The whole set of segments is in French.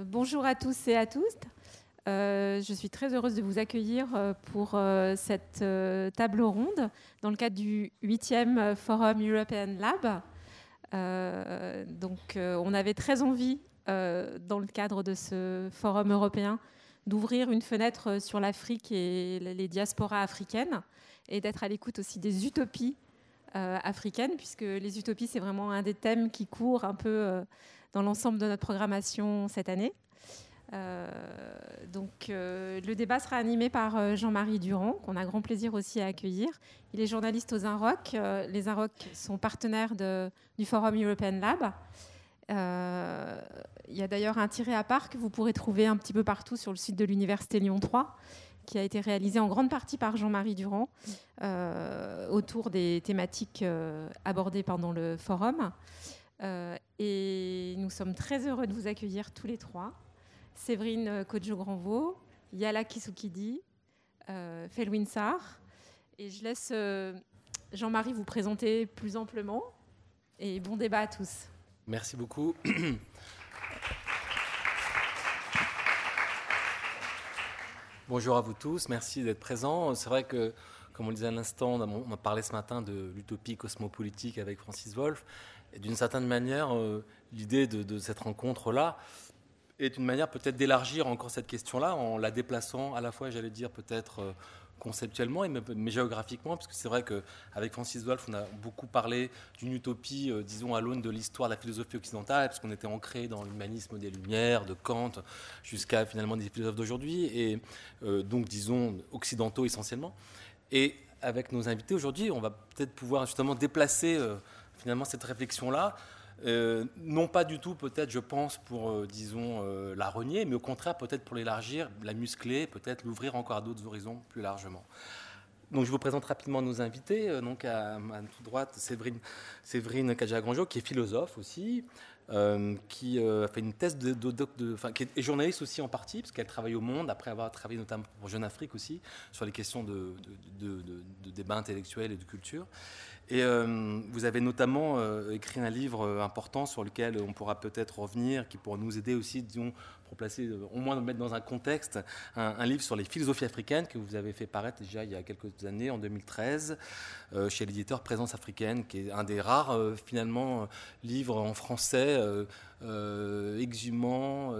Bonjour à tous et à toutes. Euh, je suis très heureuse de vous accueillir euh, pour euh, cette table ronde dans le cadre du 8e Forum European Lab. donc, on avait très envie, dans le cadre de ce forum européen, d'ouvrir une fenêtre sur l'Afrique et les diasporas africaines et d'être à l'écoute aussi des utopies africaines, puisque les utopies, c'est vraiment un des thèmes qui court un peu dans l'ensemble de notre programmation cette année. Euh, donc, euh, le débat sera animé par euh, Jean-Marie Durand, qu'on a grand plaisir aussi à accueillir. Il est journaliste aux Inrock. les Inrock sont partenaires du Forum European Lab. il y a d'ailleurs un tiré à part que vous pourrez trouver un petit peu partout sur le site de l'Université Lyon 3, qui a été réalisé en grande partie par Jean-Marie Durand autour des thématiques abordées pendant le forum. Euh, et nous sommes très heureux de vous accueillir tous les trois. Séverine Kodjo-Granvaux, Yala Kisukidi, euh, Felwin Sarr. Et je laisse euh, Jean-Marie vous présenter plus amplement. Et bon débat à tous. Merci beaucoup. Bonjour à vous tous, merci d'être présents. C'est vrai que, comme on le disait à l'instant, on a parlé ce matin de l'utopie cosmopolitique avec Francis Wolff. Et d'une certaine manière, euh, l'idée de, cette rencontre-là est une manière peut-être d'élargir encore cette question-là en la déplaçant à la fois, j'allais dire, peut-être euh, conceptuellement, mais, géographiquement, parce que c'est vrai qu'avec Francis Wolff, on a beaucoup parlé d'une utopie, euh, disons, à l'aune de l'histoire de la philosophie occidentale, parce qu'on était ancré dans l'humanisme des Lumières, de Kant, jusqu'à finalement des philosophes d'aujourd'hui, et donc, disons, occidentaux essentiellement. Et avec nos invités aujourd'hui, on va peut-être pouvoir justement déplacer finalement cette réflexion-là. Euh, non pas du tout peut-être, je pense, pour, euh, disons, euh, la renier, mais au contraire peut-être pour l'élargir, la muscler, peut-être l'ouvrir encore à d'autres horizons plus largement. Donc je vous présente rapidement nos invités. donc à ma droite, Séverine, Séverine Kadjagranjo, qui est philosophe aussi, qui a fait une thèse de, de, qui est journaliste aussi en partie, parce qu'elle travaille au Monde, après avoir travaillé notamment pour Jeune Afrique aussi, sur les questions de, débat intellectuel et de culture. Et euh, vous avez notamment euh, écrit un livre euh, important sur lequel on pourra peut-être revenir, qui pourra nous aider aussi, disons, pour placer, au moins mettre dans un contexte, un, livre sur les philosophies africaines que vous avez fait paraître déjà il y a quelques années, en 2013, chez l'éditeur Présence africaine, qui est un des rares, finalement, livres en français exhumant,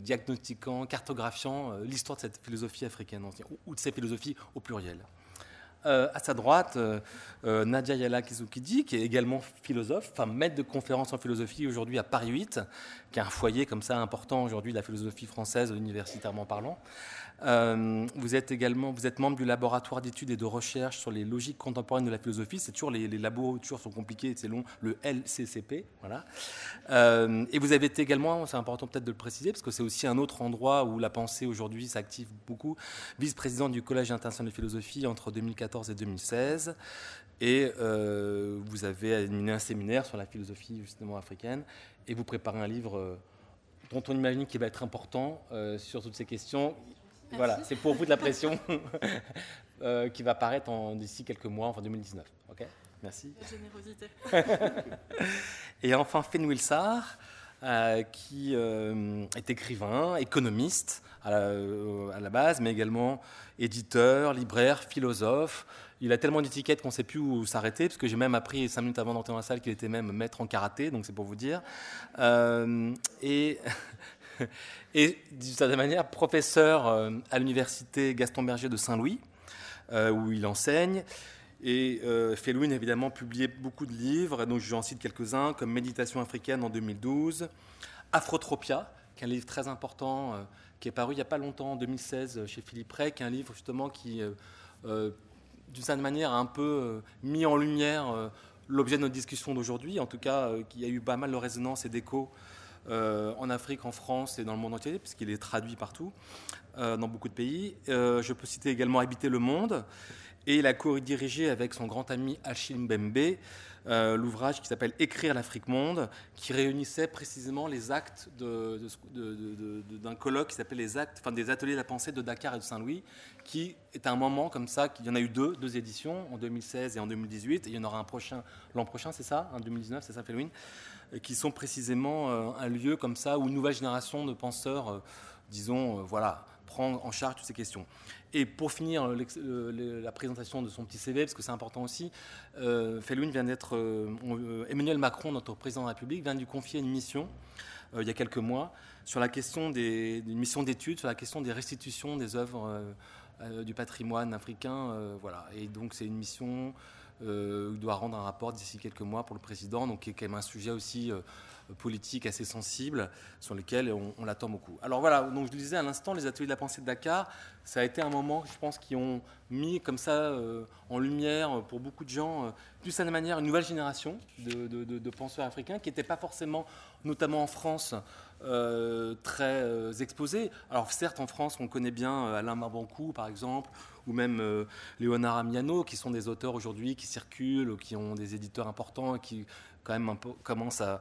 diagnostiquant, cartographiant l'histoire de cette philosophie africaine, ou de ces philosophies au pluriel. Euh, à sa droite, euh, euh, Nadia Yala Kizukidi, qui est également philosophe, enfin maître de conférence en philosophie aujourd'hui à Paris 8, qui est un foyer comme ça important aujourd'hui de la philosophie française universitairement parlant. Euh, vous êtes également vous êtes membre du laboratoire d'études et de recherche sur les logiques contemporaines de la philosophie. C'est toujours les, les, labos toujours sont compliqués, c'est long, le LCCP. Voilà. Euh, et vous avez été également, c'est important peut-être de le préciser, parce que c'est aussi un autre endroit où la pensée aujourd'hui s'active beaucoup, vice-président du Collège international de philosophie entre 2014 et 2016. Et euh, vous avez animé un séminaire sur la philosophie justement africaine, et vous préparez un livre dont on imagine qu'il va être important sur toutes ces questions. Voilà, c'est pour vous de la pression euh, qui va paraître d'ici quelques mois, enfin 2019. Ok? Merci. La générosité. Et enfin, Fenwil Sarr, euh, qui euh, est écrivain, économiste à la, base, mais également éditeur, libraire, philosophe. Il a tellement d'étiquettes qu'on ne sait plus où s'arrêter, parce que j'ai même appris cinq minutes avant d'entrer dans la salle qu'il était même maître en karaté, donc c'est pour vous dire. et et d'une certaine manière professeur euh, à l'université Gaston Berger de Saint-Louis, euh, où il enseigne. Et euh, Felwin, évidemment, publié beaucoup de livres, donc j'en cite quelques-uns, comme Méditation africaine en 2012, Afrotropia, qui est un livre très important, qui est paru il n'y a pas longtemps, en 2016, chez Philippe Rey, qui est un livre justement qui, d'une certaine manière, a un peu mis en lumière l'objet de notre discussion d'aujourd'hui, en tout cas, qui a eu pas mal de résonance et d'écho euh, en Afrique, en France et dans le monde entier, puisqu'il est traduit partout, euh, dans beaucoup de pays. Euh, je peux citer également Habiter le monde. Et il a co-dirigé avec son grand ami Achille Mbembe l'ouvrage qui s'appelle Écrire l'Afrique monde, qui réunissait précisément les actes d'un colloque qui s'appelle les actes, enfin des ateliers de la pensée de Dakar et de Saint-Louis, qui est un moment comme ça, il y en a eu deux, deux éditions, en 2016 et en 2018, et il y en aura un prochain l'an prochain, c'est ça, en 2019, c'est ça, Felwin, qui sont précisément euh, un lieu comme ça où une nouvelle génération de penseurs, euh, disons, voilà, prend en charge toutes ces questions. Et pour finir la présentation de son petit CV, parce que c'est important aussi, euh, vient d'être. Euh, euh, Emmanuel Macron, notre président de la République, vient de lui confier une mission euh, il y a quelques mois sur la question des, une mission d'études sur la question des restitutions des œuvres du patrimoine africain. voilà. Et donc c'est une mission. Il doit rendre un rapport d'ici quelques mois pour le président, donc qui est quand même un sujet aussi politique assez sensible sur lesquels on, l'attend beaucoup. Alors voilà, donc je le disais à l'instant, les ateliers de la pensée de Dakar, ça a été un moment, je pense, qui ont mis comme ça euh, en lumière pour beaucoup de gens, euh, d'une certaine manière, une nouvelle génération de, penseurs africains qui n'étaient pas forcément, notamment en France, euh, très exposés. Alors certes, en France, on connaît bien Alain Marbancou, par exemple, ou même Léonard Amiano, qui sont des auteurs aujourd'hui qui circulent, qui ont des éditeurs importants, qui quand même un peu, commence à,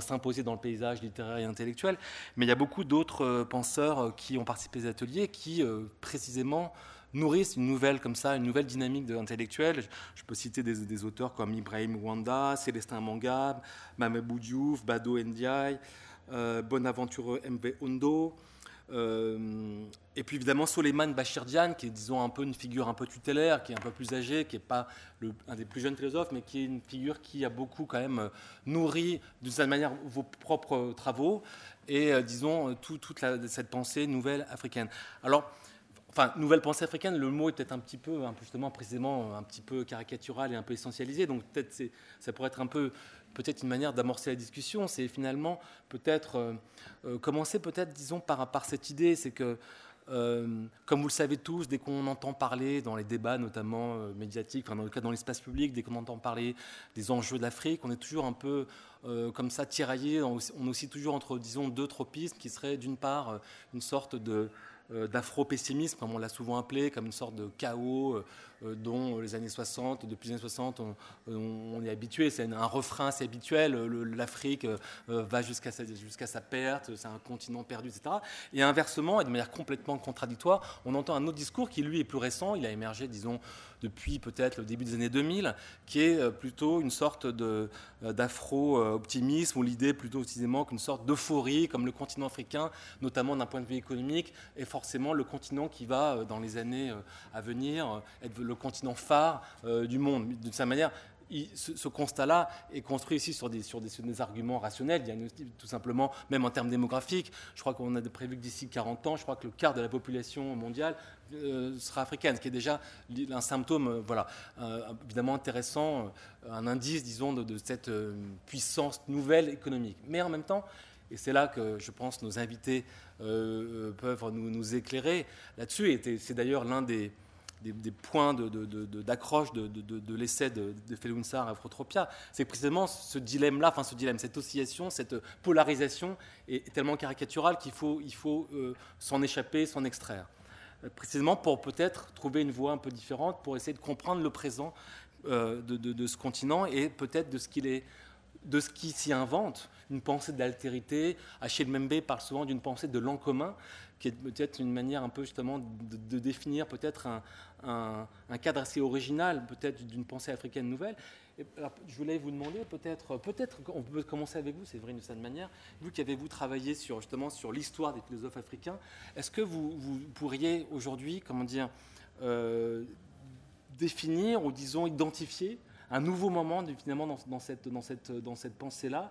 s'imposer dans le paysage littéraire et intellectuel. Mais il y a beaucoup d'autres euh, penseurs euh, qui ont participé aux ateliers qui, euh, précisément, nourrissent une nouvelle comme ça, une nouvelle dynamique intellectuelle. Je, peux citer des, auteurs comme Ibrahim Wanda, Célestin Mangab, Mamebou Diouf, Bado Ndiaye, Bonaventure MV Ondo. Euh, et puis évidemment Soleiman Bachirdian, qui est disons un peu une figure un peu tutélaire, qui est un peu plus âgé, qui n'est pas un des plus jeunes philosophes, mais qui est une figure qui a beaucoup quand même euh, nourri d'une certaine manière vos propres travaux et euh, disons toute cette pensée nouvelle africaine. Alors Enfin, nouvelle pensée africaine, le mot est peut-être un petit peu, justement, précisément, un petit peu caricatural et un peu essentialisé. Donc, peut-être ça pourrait être un peu peut-être une manière d'amorcer la discussion, c'est finalement peut-être euh, euh, commencer peut-être, disons, par, par cette idée, c'est que, euh, comme vous le savez tous, dès qu'on entend parler dans les débats, notamment médiatiques, enfin dans le cas dans l'espace public, dès qu'on entend parler des enjeux de l'Afrique, on est toujours un peu comme ça tiraillé, on, est aussi toujours entre, disons, deux tropismes qui seraient d'une part une sorte de d'afro-pessimisme, comme on l'a souvent appelé, comme une sorte de chaos dont les années 60, depuis les années 60, on, est habitué. C'est un refrain assez habituel. L'Afrique euh, va jusqu'à sa, perte, c'est un continent perdu, etc. Et inversement, et de manière complètement contradictoire, on entend un autre discours qui, lui, est plus récent. Il a émergé, disons, depuis peut-être le début des années 2000, qui est euh, plutôt une sorte d'afro-optimisme, ou l'idée plutôt précisément qu'une sorte d'euphorie, comme le continent africain, notamment d'un point de vue économique, est forcément le continent qui va, dans les années à venir, être le continent phare euh, du monde. De sa manière, ce, constat-là est construit ici sur des, sur des, arguments rationnels, il y a tout simplement, même en termes démographiques. Je crois qu'on a prévu que d'ici 40 ans, je crois que le quart de la population mondiale euh, sera africaine, ce qui est déjà un symptôme, euh, voilà, évidemment intéressant, un indice, disons, de, cette puissance nouvelle économique. Mais en même temps, et c'est là que je pense nos invités peuvent nous, nous éclairer là-dessus, et c'est d'ailleurs l'un des des, points d'accroche de, de, l'essai de, Felunsar Afrotropia. C'est précisément ce dilemme-là, enfin ce dilemme, cette oscillation, cette polarisation est, tellement caricaturale qu'il faut, euh, s'en échapper, s'en extraire. Euh, précisément pour peut-être trouver une voie un peu différente, pour essayer de comprendre le présent euh, de, ce continent et peut-être de ce qu'il est de ce qui s'y invente, une pensée d'altérité. Achille Membe parle souvent d'une pensée de l'en commun, qui est peut-être une manière un peu justement de, définir peut-être un, cadre assez original, peut-être d'une pensée africaine nouvelle. je voulais vous demander peut-être, peut-être on peut commencer avec vous, c'est vrai d'une certaine manière, vous qui avez-vous travaillé sur justement sur l'histoire des philosophes africains, est-ce que vous, pourriez aujourd'hui, comment dire, euh, définir ou disons identifier un nouveau moment finalement dans, cette, dans cette, dans cette pensée-là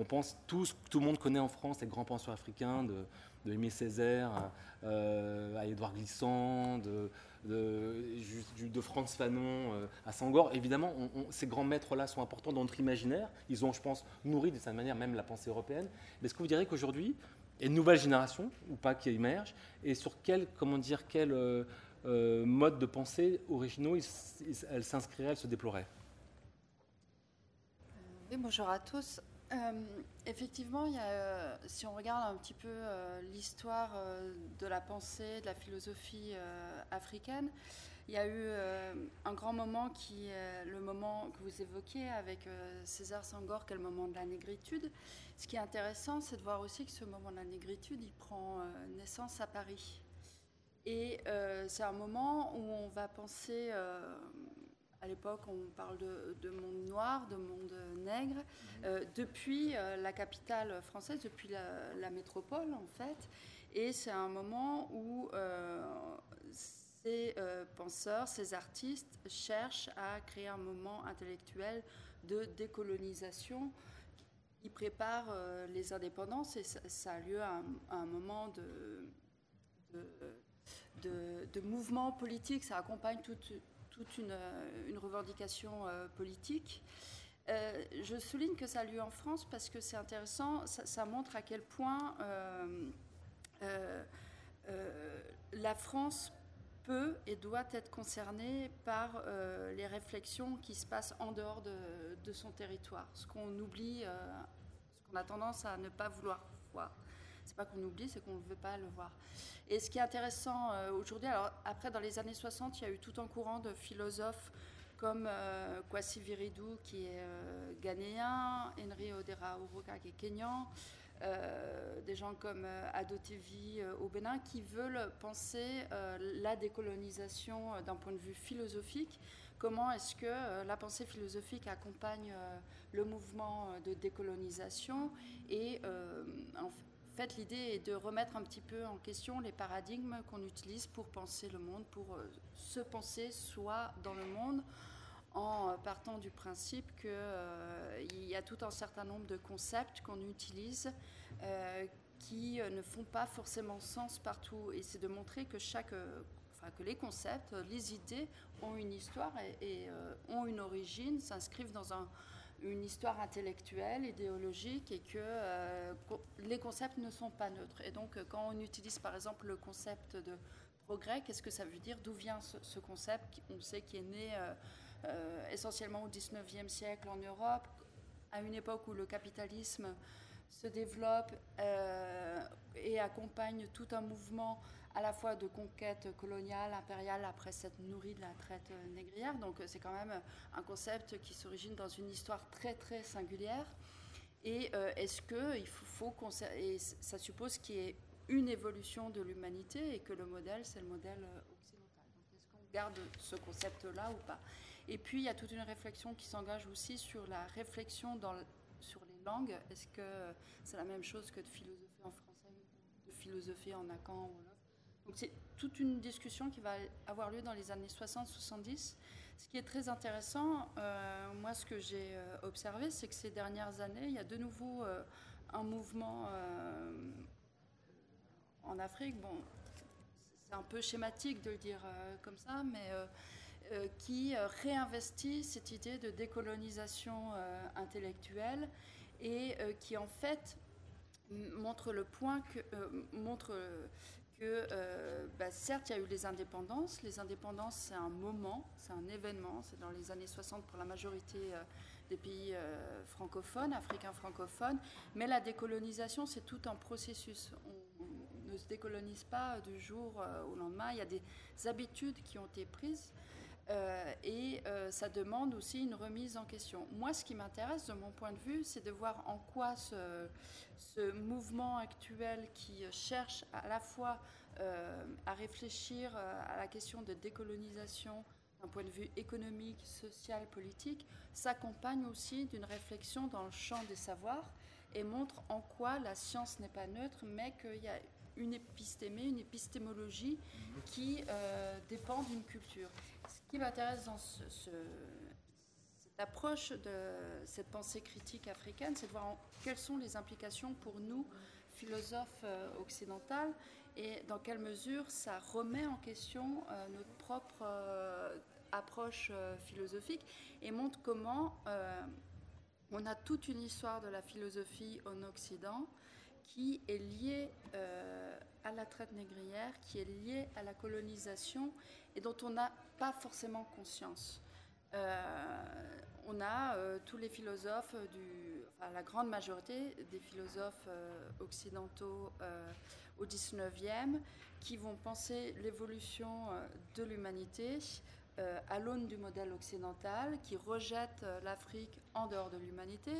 on pense tous, tout le monde connaît en France les grands penseurs africains de, de Aimé Césaire euh, à Édouard Glissant, de, de, Franz Fanon euh, à Sangor. Évidemment, ces grands maîtres-là sont importants dans notre imaginaire. Ils ont, je pense, nourri de cette manière même la pensée européenne. Mais est-ce que vous direz qu'aujourd'hui, il y a une nouvelle génération, ou pas, qui émerge, et sur quel, comment dire, quel euh, mode de pensée originaux elle s'inscrirait, elle se déplorait oui, bonjour à tous. Euh, effectivement, euh, si on regarde un petit peu euh, l'histoire de la pensée, de la philosophie africaine, Il y a eu un grand moment qui le moment que vous évoquiez avec César Sangor, qui est le moment de la négritude. Ce qui est intéressant, c'est de voir aussi que ce moment de la négritude, il prend naissance à Paris. Et c'est un moment où on va penser à l'époque, on parle de, monde noir, de monde nègre. Mhm. Euh, depuis euh, la capitale française, depuis la, métropole, en fait. Et c'est un moment où euh, ces penseurs, ces artistes cherchent à créer un moment intellectuel de décolonisation qui prépare les indépendances. Et ça, a lieu à un, moment de, de, de, mouvement politique. Ça accompagne toute toute une, euh, revendication euh, politique. Euh, je souligne que ça a lieu en France parce que c'est intéressant, ça, montre à quel point la France peut et doit être concernée par les réflexions qui se passent en dehors de, son territoire, ce qu'on oublie, ce qu'on a tendance à ne pas vouloir voir. C'est pas qu'on oublie, c'est qu'on ne veut pas le voir. Et ce qui est intéressant euh, aujourd'hui, alors après, dans les années 60, il y a eu tout un courant de philosophes comme euh, Kwasi Viridou, qui est euh, ghanéen, Henry Odera Uruka, qui est kényan, des gens comme Adotevi au Bénin, qui veulent penser la décolonisation d'un point de vue philosophique. Comment est-ce que la pensée philosophique accompagne le mouvement de décolonisation et en fait, fait, l'idée est de remettre un petit peu en question les paradigmes qu'on utilise pour penser le monde, pour euh, se penser soi dans le monde, en partant du principe qu'il euh, y a tout un certain nombre de concepts qu'on utilise euh, qui ne font pas forcément sens partout. Et c'est de montrer que chaque Enfin, que les concepts, les idées ont une histoire et, ont une origine, s'inscrivent dans un, une histoire intellectuelle, idéologique, et que euh, les concepts ne sont pas neutres. Et donc, quand on utilise par exemple le concept de progrès, qu'est-ce que ça veut dire? D'où vient ce, concept On sait qu'il est né euh, euh, essentiellement au 19e siècle en Europe, à une époque où le capitalisme se développe et accompagne tout un mouvement à la fois de conquête coloniale, impériale, après s'être nourrie de la traite négrière. Donc c'est quand même un concept qui s'origine dans une histoire très très singulière. Et euh, est-ce que il faut, et ça suppose qu'il y ait une évolution de l'humanité et que le modèle c'est le modèle euh, occidental? Est-ce qu'on garde ce concept-là ou pas? Et puis il y a toute une réflexion qui s'engage aussi sur la réflexion sur les langues. Est-ce que c'est la même chose que de philosopher en français, de philosopher en akan ou c'est toute une discussion qui va avoir lieu dans les années 60-70. Ce qui est très intéressant, euh, moi ce que j'ai euh, observé, c'est que ces dernières années, il y a de nouveau euh, un mouvement en Afrique. Bon, c'est un peu schématique de le dire comme ça, mais qui réinvestit cette idée de décolonisation intellectuelle et qui en fait montre le point que montre euh, bah, certes, il y a eu les indépendances. Les indépendances, c'est un moment, c'est un événement. C'est dans les années 60 pour la majorité euh, des pays euh, francophones, africains francophones. Mais la décolonisation, c'est tout un processus. On, ne se décolonise pas du jour au lendemain. Il y a des habitudes qui ont été prises. Et ça demande aussi une remise en question. Moi, ce qui m'intéresse, de mon point de vue, c'est de voir en quoi ce, mouvement actuel qui cherche à la fois euh, à réfléchir euh, à la question de décolonisation d'un point de vue économique, social, politique, s'accompagne aussi d'une réflexion dans le champ des savoirs et montre en quoi la science n'est pas neutre, mais qu'il y a une épistémée, une épistémologie qui euh, dépend d'une culture. Ce qui m'intéresse dans ce, L'approche de cette pensée critique africaine, c'est de voir quelles sont les implications pour nous, philosophes euh, occidentaux, et dans quelle mesure ça remet en question euh, notre propre euh, approche philosophique et montre comment on a toute une histoire de la philosophie en Occident qui est liée à la traite négrière, qui est liée à la colonisation et dont on n'a pas forcément conscience. Euh, on a euh, tous les philosophes du, la grande majorité des philosophes occidentaux au 19e qui vont penser l'évolution de l'humanité à l'aune du modèle occidental, qui rejette l'Afrique en dehors de l'humanité.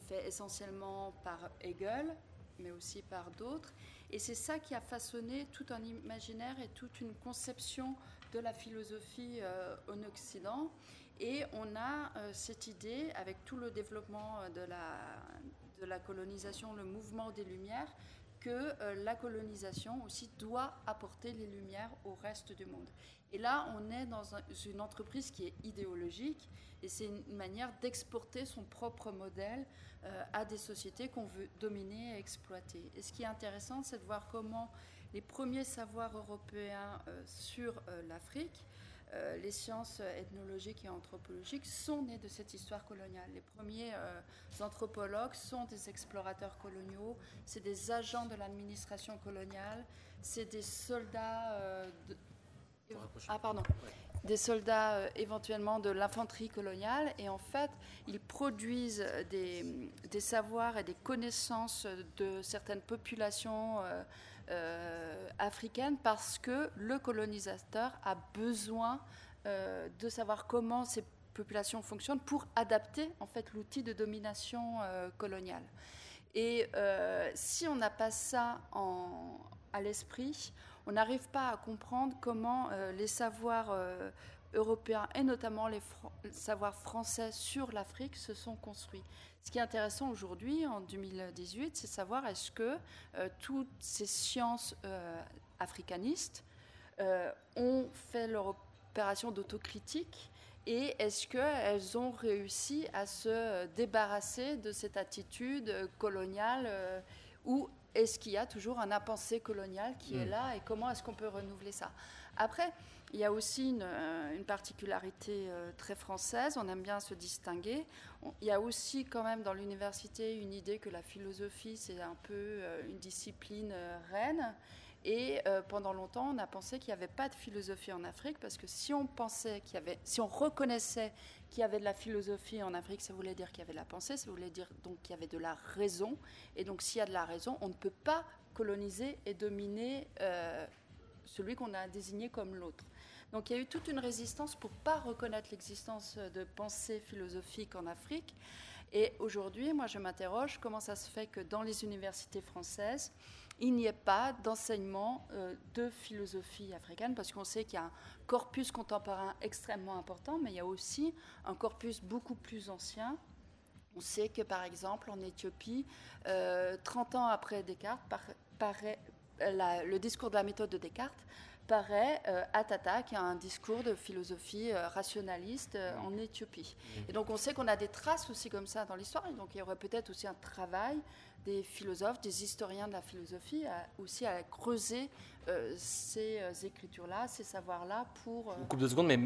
Fait essentiellement par Hegel, mais aussi par d'autres. Et c'est ça qui a façonné tout un imaginaire et toute une conception de la philosophie euh, en Occident. Et on a euh, cette idée, avec tout le développement de la, de la colonisation, le mouvement des Lumières, que euh, la colonisation aussi doit apporter les Lumières au reste du monde. Et là, on est dans une entreprise qui est idéologique et c'est une manière d'exporter son propre modèle euh, à des sociétés qu'on veut dominer et exploiter. Et ce qui est intéressant, c'est de voir comment les premiers savoirs européens euh, sur euh, l'Afrique, les sciences ethnologiques et anthropologiques, sont nés de cette histoire coloniale. Les premiers anthropologues sont des explorateurs coloniaux, c'est des agents de l'administration coloniale, c'est des soldats... De... Ah, pardon des soldats euh, éventuellement de l'infanterie coloniale et en fait ils produisent des, savoirs et des connaissances de certaines populations euh, euh, africaines parce que le colonisateur a besoin de savoir comment ces populations fonctionnent pour adapter en fait l'outil de domination coloniale. Et si on n'a pas ça à l'esprit, on n'arrive pas à comprendre comment euh, les savoirs euh, européens et notamment les savoirs français sur l'Afrique se sont construits. Ce qui est intéressant aujourd'hui, en 2018, c'est savoir est-ce que euh, toutes ces sciences africanistes ont fait leur opération d'autocritique et est-ce qu'elles ont réussi à se débarrasser de cette attitude coloniale ou est-ce qu'il y a toujours un impensé colonial qui est mm. là et comment est-ce qu'on peut renouveler ça? Après, il y a aussi une, euh, particularité euh, très française, on aime bien se distinguer. il y a aussi quand même dans l'université une idée que la philosophie, c'est un peu euh, une discipline reine. Et pendant longtemps, on a pensé qu'il n'y avait pas de philosophie en Afrique, parce que si on pensait qu'il y avait, si on reconnaissait qu'il y avait de la philosophie en Afrique, ça voulait dire qu'il y avait de la pensée, ça voulait dire donc qu'il y avait de la raison. Et donc s'il y a de la raison, on ne peut pas coloniser et dominer euh, celui qu'on a désigné comme l'autre. Donc il y a eu toute une résistance pour pas reconnaître l'existence de pensée philosophique en Afrique. Et aujourd'hui, moi, je m'interroge comment ça se fait que dans les universités françaises, il n'y ait pas d'enseignement euh, de philosophie africaine, parce qu'on sait qu'il y a un corpus contemporain extrêmement important, mais il y a aussi un corpus beaucoup plus ancien. On sait que, par exemple, en Éthiopie, 30 euh, ans après Descartes, le discours de la méthode de Descartes paraît euh, Atata, qui a un discours de philosophie rationaliste en Éthiopie. Et donc on sait qu'on a des traces aussi comme ça dans l'histoire, et donc il y aurait peut-être aussi un travail des philosophes, des historiens de la philosophie, aussi à creuser euh, ces euh, écritures-là, ces savoirs-là pour... Euh... coupe de secondes, mais,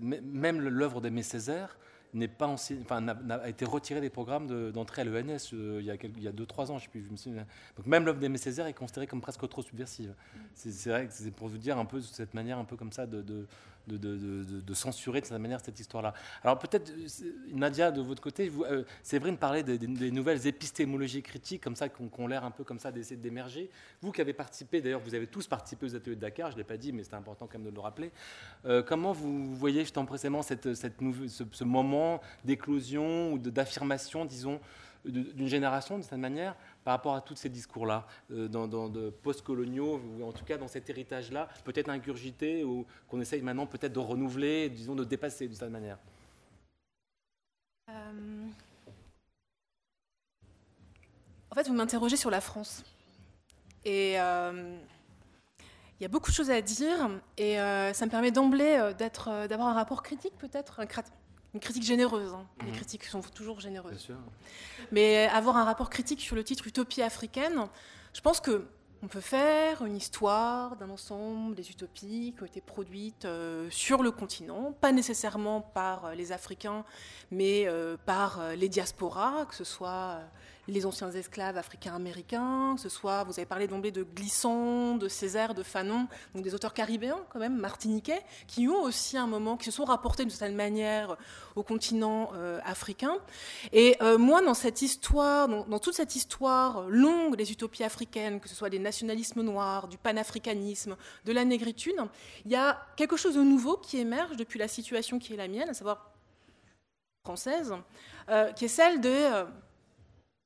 mais, même l'œuvre d'Aimé Césaire n'est pas enfin, a, été retirée des programmes d'entrée à l'ENS euh, il y a 2-3 ans, je sais plus. Je me suis, donc même l'œuvre d'Aimé Césaire est considérée comme presque trop subversive. Mm. C'est vrai que c'est pour vous dire un peu cette manière un peu comme ça de, de de, censurer de cette manière cette histoire-là. Alors peut-être, Nadia, de votre côté, vous, euh, Séverine parlait des, nouvelles épistémologies critiques, comme ça, qu'on ont l'air un peu comme ça d'essayer d'émerger. Vous qui avez participé, d'ailleurs, vous avez tous participé aux ateliers de Dakar, je ne l'ai pas dit, mais c'est important quand même de le rappeler. Euh, comment vous voyez, justement précédemment, cette, cette ce, ce, moment d'éclosion ou d'affirmation, disons, d'une génération, de cette manière, par rapport à tous ces discours-là, euh, dans, de post-coloniaux, ou en tout cas dans cet héritage-là, peut-être ingurgité, ou qu'on essaye maintenant peut-être de renouveler, disons de dépasser de cette manière euh, En fait, vous m'interrogez sur la France. Et euh, il y a beaucoup de choses à dire, et ça me permet d'emblée d'avoir un rapport critique, peut-être, une critique généreuse. Hein. Les mhm. critiques sont toujours généreuses. Mais avoir un rapport critique sur le titre Utopie africaine, je pense que on peut faire une histoire d'un ensemble des utopies qui ont été produites euh, sur le continent, pas nécessairement par euh, les Africains, mais euh, par les diasporas, que ce soit les anciens esclaves africains-américains, que ce soit, vous avez parlé d'emblée de Glisson, de Césaire, de Fanon, donc des auteurs caribéens quand même, martiniquais, qui ont aussi un moment, qui se sont rapportés d'une certaine manière au continent euh, africain. Et euh, moi, dans cette histoire, dans, toute cette histoire longue des utopies africaines, que ce soit des nationalismes noirs, du panafricanisme, de la négritude, il y a quelque chose de nouveau qui émerge depuis la situation qui est la mienne, à savoir française, euh, qui est celle de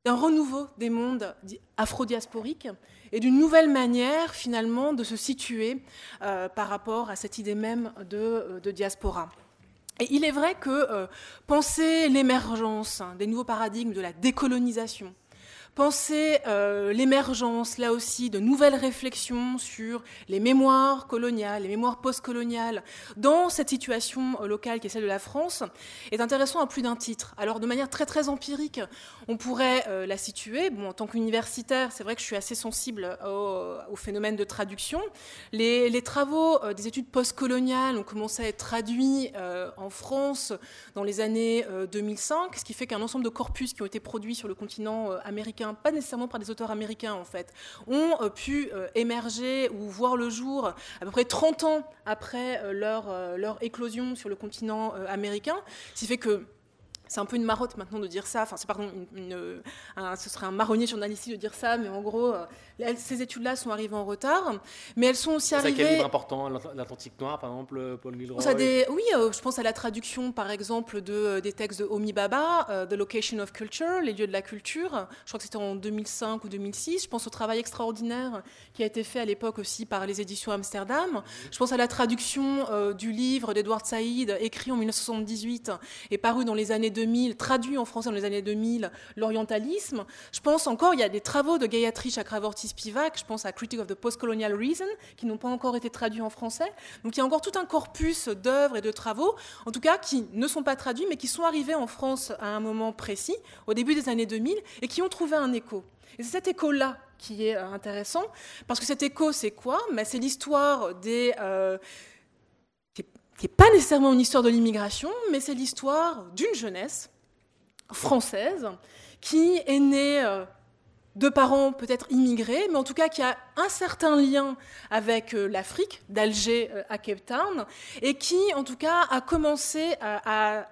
d'un renouveau des mondes afro-diasporiques et d'une nouvelle manière finalement de se situer euh, par rapport à cette idée même de, euh, diaspora. Et il est vrai que euh, penser l'émergence hein, des nouveaux paradigmes de la décolonisation, penser euh, l'émergence, là aussi, de nouvelles réflexions sur les mémoires coloniales, les mémoires postcoloniales, dans cette situation euh, locale qui est celle de la France, est intéressant à plus d'un titre. Alors, de manière très très empirique, on pourrait euh, la situer. Bon, en tant qu'universitaire, c'est vrai que je suis assez sensible au, phénomène de traduction. Les, les travaux des études postcoloniales ont commencé à être traduits en France dans les années 2005, ce qui fait qu'un ensemble de corpus qui ont été produits sur le continent américain pas nécessairement par des auteurs américains en fait, ont euh, pu euh, émerger ou voir le jour à peu près 30 ans après euh, leur, leur éclosion sur le continent américain, ce qui fait que c'est un peu une marotte maintenant de dire ça. Enfin, c'est pardon, une, ce serait un marronnier journalistique de dire ça, mais en gros, ces études-là sont arrivées en retard, mais elles sont aussi arrivées. C'est quel livre important L'Atlantique Noir, par exemple, euh, Paul Gilroy Oui, euh, je pense à la traduction, par exemple, de, euh, des textes de Omi Baba, The Location of Culture, Les lieux de la culture. Je crois que c'était en 2005 ou 2006. Je pense au travail extraordinaire qui a été fait à l'époque aussi par les éditions Amsterdam. Je pense à la traduction du livre d'Edward Saïd, écrit en 1978 et paru dans les années 2000, traduit en français dans les années 2000, L'orientalisme. Je pense encore, il y a des travaux de Gayatri Chakravorty Spivak, je pense à Critique of the Postcolonial Reason, qui n'ont pas encore été traduits en français. Donc il y a encore tout un corpus d'œuvres et de travaux, en tout cas qui ne sont pas traduits, mais qui sont arrivés en France à un moment précis, au début des années 2000, et qui ont trouvé un écho. Et c'est cet écho-là qui est euh, intéressant, parce que cet écho, c'est quoi? Ben, C'est l'histoire des... Euh, qui n'est pas nécessairement une histoire de l'immigration, mais c'est l'histoire d'une jeunesse française qui est née euh, de parents peut-être immigrés, mais en tout cas qui a un certain lien avec euh, l'Afrique, d'Alger euh, à Cape Town, et qui en tout cas a commencé à,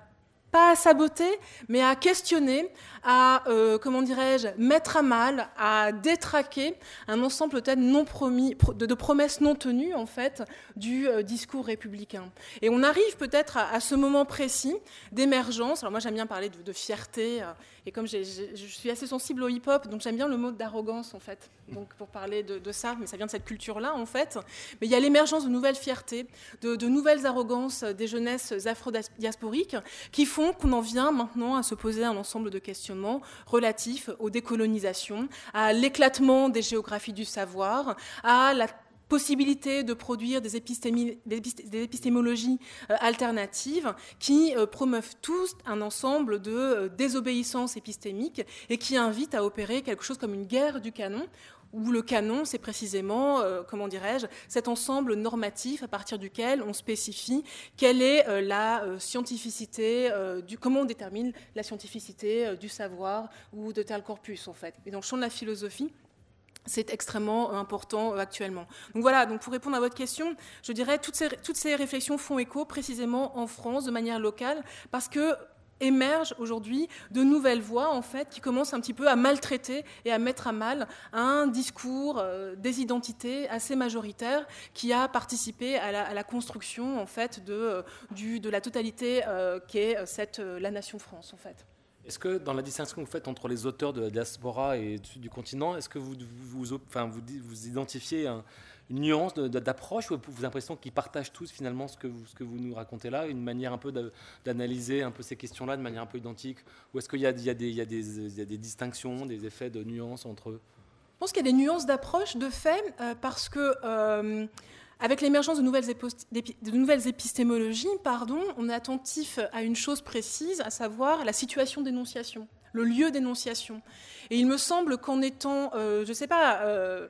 pas à saboter, mais à questionner, à, euh, comment dirais-je, mettre à mal, à détraquer un ensemble peut-être non promis, de, promesses non tenues, en fait, du discours républicain. Et on arrive peut-être à, ce moment précis d'émergence. Alors moi, j'aime bien parler de fierté et comme je suis assez sensible au hip-hop, donc j'aime bien le mot d'arrogance, en fait, donc pour parler de, ça, mais ça vient de cette culture-là, en fait. Mais il y a l'émergence de nouvelles fiertés, de, nouvelles arrogances des jeunesses afro-diasporiques qui font qu'on en vient maintenant à se poser un ensemble de questionnements relatifs aux décolonisations, à l'éclatement des géographies du savoir, à la possibilité de produire des, épistémologies euh, alternatives qui euh, promeuvent tous un ensemble de euh, désobéissance épistémique et qui invitent à opérer quelque chose comme une guerre du canon où le canon, c'est précisément, comment dirais-je, cet ensemble normatif à partir duquel on spécifie quelle est la scientificité, du, comment on détermine la scientificité du savoir ou de tel corpus, en fait. Et dans le champ de la philosophie, c'est extrêmement important euh, actuellement. Donc voilà, donc pour répondre à votre question, je dirais toutes ces, toutes ces réflexions font écho précisément en France de manière locale parce que émergent aujourd'hui de nouvelles voix en fait qui commencent un petit peu à maltraiter et à mettre à mal un discours euh, des identités assez majoritaire qui a participé à la, construction en fait de, euh, de la totalité qu'est la nation France en fait. Est-ce que dans la distinction que vous faites entre les auteurs de la diaspora et du continent, est-ce que vous vous, identifiez une nuance d'approche ou vous avez l'impression qu'ils partagent tous finalement ce que, vous, nous racontez là, une manière un peu d'analyser un peu ces questions-là de manière un peu identique Ou est-ce qu'il y, a des distinctions, des effets de nuance entre eux? Je pense qu'il y a des nuances d'approche de fait euh, parce que... Euh, avec l'émergence de nouvelles, épistémologies, pardon, on est attentif à une chose précise, à savoir la situation d'énonciation, le lieu d'énonciation. Et il me semble qu'en étant, euh, je ne sais pas, euh,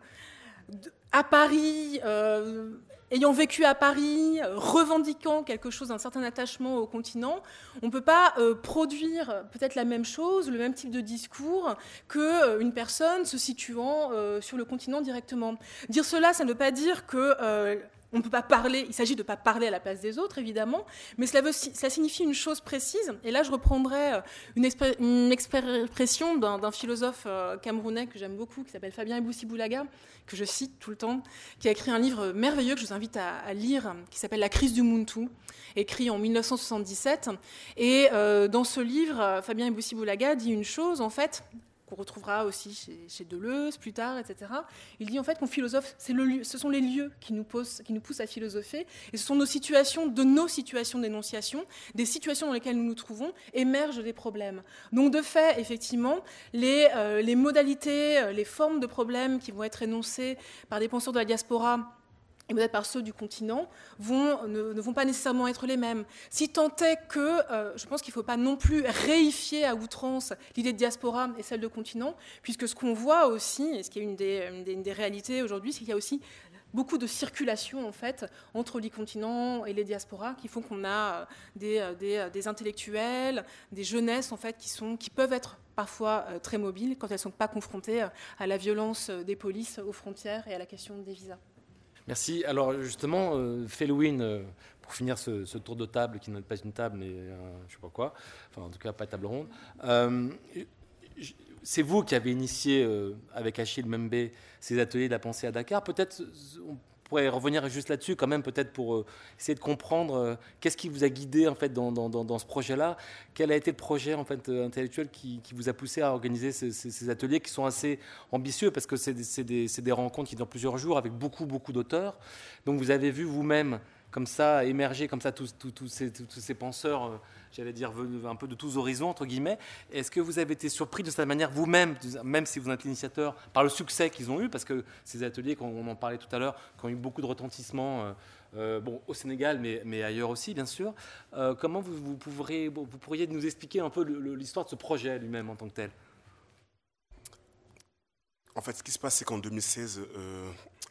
à Paris, euh, ayant vécu à Paris, revendiquant quelque chose d'un certain attachement au continent, on ne peut pas produire peut-être la même chose, le même type de discours qu'une personne se situant sur le continent directement. Dire cela, ça ne veut pas dire que on ne peut pas parler, il s'agit de ne pas parler à la place des autres, évidemment, mais cela, signifie une chose précise. Et là, je reprendrai euh, une, expression d'un philosophe euh, camerounais que j'aime beaucoup, qui s'appelle Fabien Eboussi-Boulaga, que je cite tout le temps, qui a écrit un livre merveilleux que je vous invite à, lire, qui s'appelle La crise du Muntu, écrit en 1977. Et euh, dans ce livre, Fabien Eboussi-Boulaga dit une chose, en fait, qu'on retrouvera aussi chez, Deleuze plus tard, etc. Il dit en fait qu'on philosophe, c'est le ce sont les lieux qui nous, qui nous poussent à philosopher, et ce sont nos situations, de nos situations d'énonciation, des situations dans lesquelles nous nous trouvons, émergent des problèmes. Donc de fait, effectivement, les, euh, modalités, euh, les formes de problèmes qui vont être énoncées par des penseurs de la diaspora et peut-être par ceux du continent, ne, vont pas nécessairement être les mêmes. Si tant est que, euh, je pense qu'il ne faut pas non plus réifier à outrance l'idée de diaspora et celle de continent, puisque ce qu'on voit aussi, et ce qui est une des, réalités aujourd'hui, c'est qu'il y a aussi beaucoup de circulation en fait entre les continents et les diasporas qui font qu'on a euh, des, euh, des, intellectuels, des jeunesses en fait qui peuvent être parfois très mobiles quand elles ne sont pas confrontées à la violence des polices aux frontières et à la question des visas. Merci. Alors justement, euh, euh pour finir ce, tour de table qui n'est pas une table, mais euh, je sais pas quoi, enfin en tout cas pas table ronde, euh, c'est vous qui avez initié avec Achille Membe ces ateliers de la pensée à Dakar. Peut-être pourrait revenir juste là-dessus quand même, peut-être pour euh, essayer de comprendre euh, qu'est-ce qui vous a guidé en fait dans, dans, ce projet-là? Quel a été le projet en fait euh, intellectuel qui, qui vous a poussé à organiser ces, ateliers qui sont assez ambitieux? Parce que c'est des, des, rencontres qui durent plusieurs jours avec beaucoup beaucoup d'auteurs. Donc vous avez vu vous-même comme ça émerger comme ça tous, tous, tous, ces, penseurs j'allais dire, un peu de tous horizons, entre guillemets. Est-ce que vous avez été surpris de cette manière vous-même, même si vous êtes l'initiateur, par le succès qu'ils ont eu? Parce que ces ateliers, on en parlait tout à l'heure, qui ont eu beaucoup de retentissement. Euh, euh, bon, au Sénégal, mais, ailleurs aussi, bien sûr. Euh, comment vous pourriez nous expliquer un peu l'histoire de ce projet lui-même en tant que tel? En fait, ce qui se passe, c'est qu'en 2016,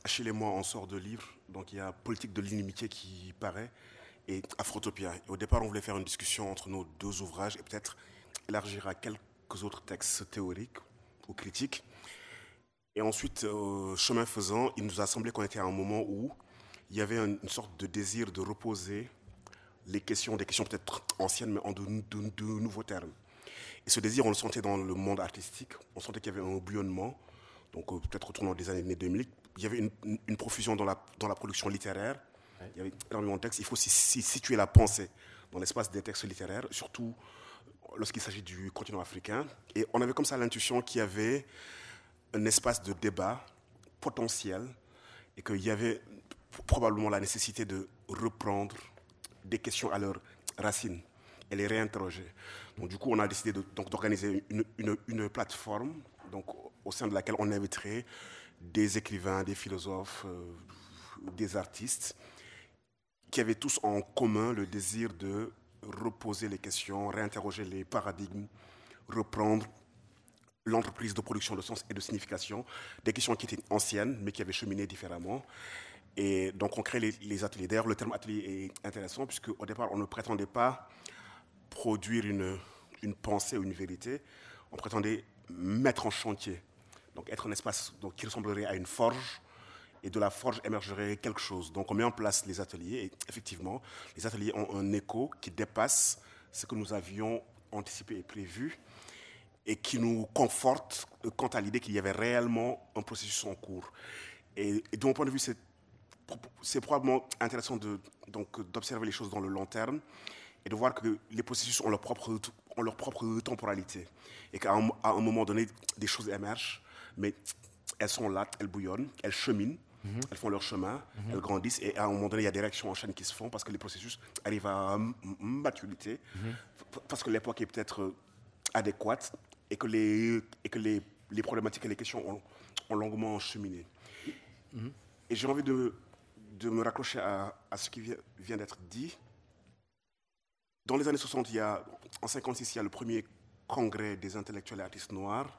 Achille et moi, on sort de livres. Donc, il y a Politique de l'inimitié qui paraît et Afrotopia. au départ, on voulait faire une discussion entre nos deux ouvrages et peut-être élargir à quelques autres textes théoriques ou critiques. Et ensuite, euh, chemin faisant, il nous a semblé qu'on était à un moment où il y avait une, sorte de désir de reposer les questions, des questions peut-être anciennes, mais en de, nouveaux termes. Et ce désir, on le sentait dans le monde artistique. On sentait qu'il y avait un bouillonnement. Donc, euh, peut-être autour des années 2000, il y avait une, une profusion dans la, dans la production littéraire il y avait énormément de textes. Il faut situer la pensée dans l'espace des textes littéraires, surtout lorsqu'il s'agit du continent africain. Et on avait comme ça l'intuition qu'il y avait un espace de débat potentiel et qu'il y avait probablement la nécessité de reprendre des questions à leurs racines et les réinterroger. Donc, du coup, on a décidé d'organiser une, une, une, plateforme donc, au sein de laquelle on inviterait des écrivains, des philosophes, euh, des artistes qui avaient tous en commun le désir de reposer les questions, réinterroger les paradigmes, reprendre l'entreprise de production de sens et de signification, des questions qui étaient anciennes mais qui avaient cheminé différemment. Et donc on crée les, ateliers. D'ailleurs, le terme atelier est intéressant puisque au départ, on ne prétendait pas produire une, une pensée ou une vérité, on prétendait mettre en chantier, donc être un espace donc, qui ressemblerait à une forge et de la forge émergerait quelque chose. Donc on met en place les ateliers et effectivement, les ateliers ont un écho qui dépasse ce que nous avions anticipé et prévu et qui nous conforte quant à l'idée qu'il y avait réellement un processus en cours. Et, de mon point de vue, c'est probablement intéressant d'observer les choses dans le long terme et de voir que les processus ont leur propre, ont leur propre temporalité et qu'à un, moment donné, des choses émergent, mais elles sont là, elles bouillonnent, elles cheminent, Mhm. Elles font leur chemin, mhm. elles grandissent et à un moment donné, il y a des réactions en chaîne qui se font parce que les processus arrivent à maturité, mhm. parce que l'époque est peut-être adéquate et que les, et que les, les problématiques et les questions ont, longuement cheminé. Et j'ai envie de, de, me raccrocher à, à ce qui vient, vient d'être dit. Dans les années 60, il y a, en 56, il y a le premier congrès des intellectuels et artistes noirs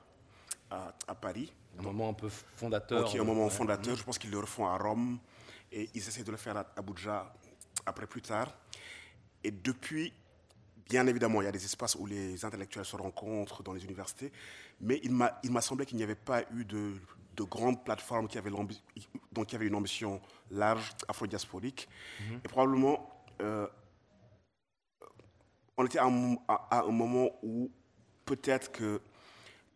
à, à Paris. Un moment un peu fondateur. Ok, un moment fondateur. Je pense qu'ils le refont à Rome et ils essaient de le faire à Abuja après plus tard. Et depuis, bien évidemment, il y a des espaces où les intellectuels se rencontrent dans les universités, mais il m'a semblé qu'il n'y avait pas eu de, de grandes plateformes qui avaient, donc qui avaient une ambition large, afro-diasporique. Mhm. Et probablement, euh, on était à un, moment où peut-être que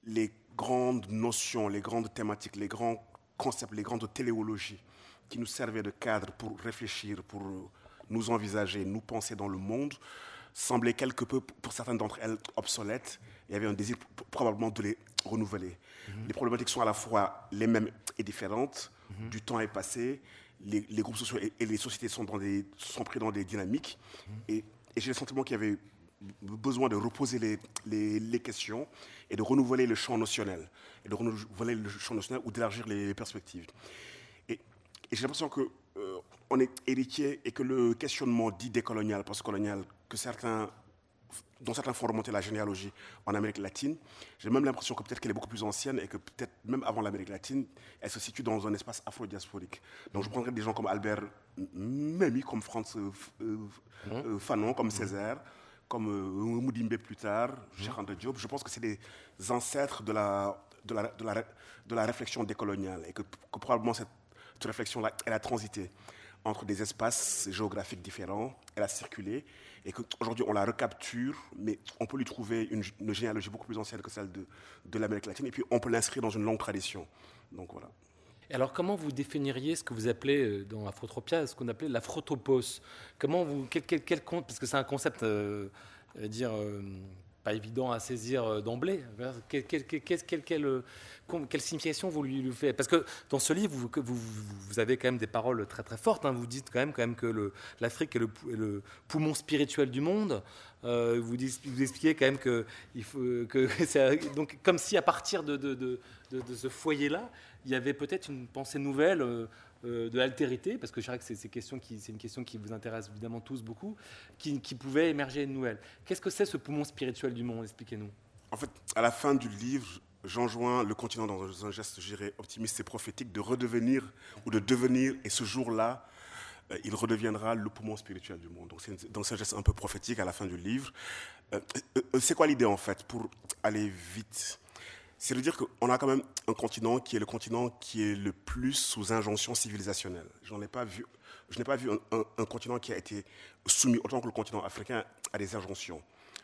les grandes notions, les grandes thématiques, les grands concepts, les grandes téléologies qui nous servaient de cadre pour réfléchir, pour nous envisager, nous penser dans le monde, semblaient quelque peu, pour certaines d'entre elles, obsolètes. Il y avait un désir probablement de les renouveler. Mhm. Les problématiques sont à la fois les mêmes et différentes. Mhm. Du temps est passé, les, groupes sociaux et, les sociétés sont, dans des, sont pris dans des dynamiques. Mhm. Et, j'ai le sentiment qu'il y avait besoin de reposer les, les, questions et de renouveler le champ notionnel, et de renouveler le champ notionnel ou d'élargir les perspectives. Et, j'ai l'impression que euh, on est héritier et que le questionnement dit décolonial, postcolonial, que certains dont certains font remonter la généalogie en Amérique latine. J'ai même l'impression que peut-être qu'elle est beaucoup plus ancienne et que peut-être même avant l'Amérique latine, elle se situe dans un espace afro-diasporique. Donc je prendrais des gens comme Albert Memmi, comme Franz euh, euh, mmh. euh, Fanon, comme mmh. Césaire, comme Moudimbe plus tard, Gérard de Diop. Je pense que c'est des ancêtres de la, de la, de la, de la réflexion décoloniale et que, que probablement cette, cette réflexion-là, elle a transité entre des espaces géographiques différents, elle a circulé et qu'aujourd'hui on la recapture, mais on peut lui trouver une, généalogie beaucoup plus ancienne que celle de, de l'Amérique latine, et puis on peut l'inscrire dans une longue tradition. Donc voilà. Alors, comment vous définiriez ce que vous appelez euh, dans Afrotropia, ce qu'on appelait l'afrotopos Comment vous, quel, quel, parce que c'est un concept, euh, dire. Euh, pas évident à saisir d'emblée. Quelle, signification vous lui, faites? Parce que dans ce livre, vous, vous, vous, avez quand même des paroles très très fortes. Hein. Vous dites quand même, quand même que l'Afrique est le, poumon spirituel du monde. Vous, vous, expliquez quand même que, il faut, que donc, comme si à partir de, de, de, de ce foyer-là, il y avait peut-être une pensée nouvelle. Euh, euh, de l'altérité, parce que je dirais que c'est, c'est une question qui vous intéresse évidemment tous beaucoup, qui, pouvait émerger une nouvelle. Qu'est-ce que c'est ce poumon spirituel du monde? Expliquez-nous. En fait, à la fin du livre, j'enjoins le continent dans un geste, je optimiste et prophétique, de redevenir ou de devenir, et ce jour-là, euh, il redeviendra le poumon spirituel du monde. Donc c'est dans un geste un peu prophétique à la fin du livre. C'est quoi l'idée en fait? Pour aller vite c'est de dire qu'on a quand même un continent qui est le continent qui est le plus sous injonction civilisationnelle. J'en ai pas vu, je n'ai pas vu un, continent qui a été soumis, autant que le continent africain, à des injonctions.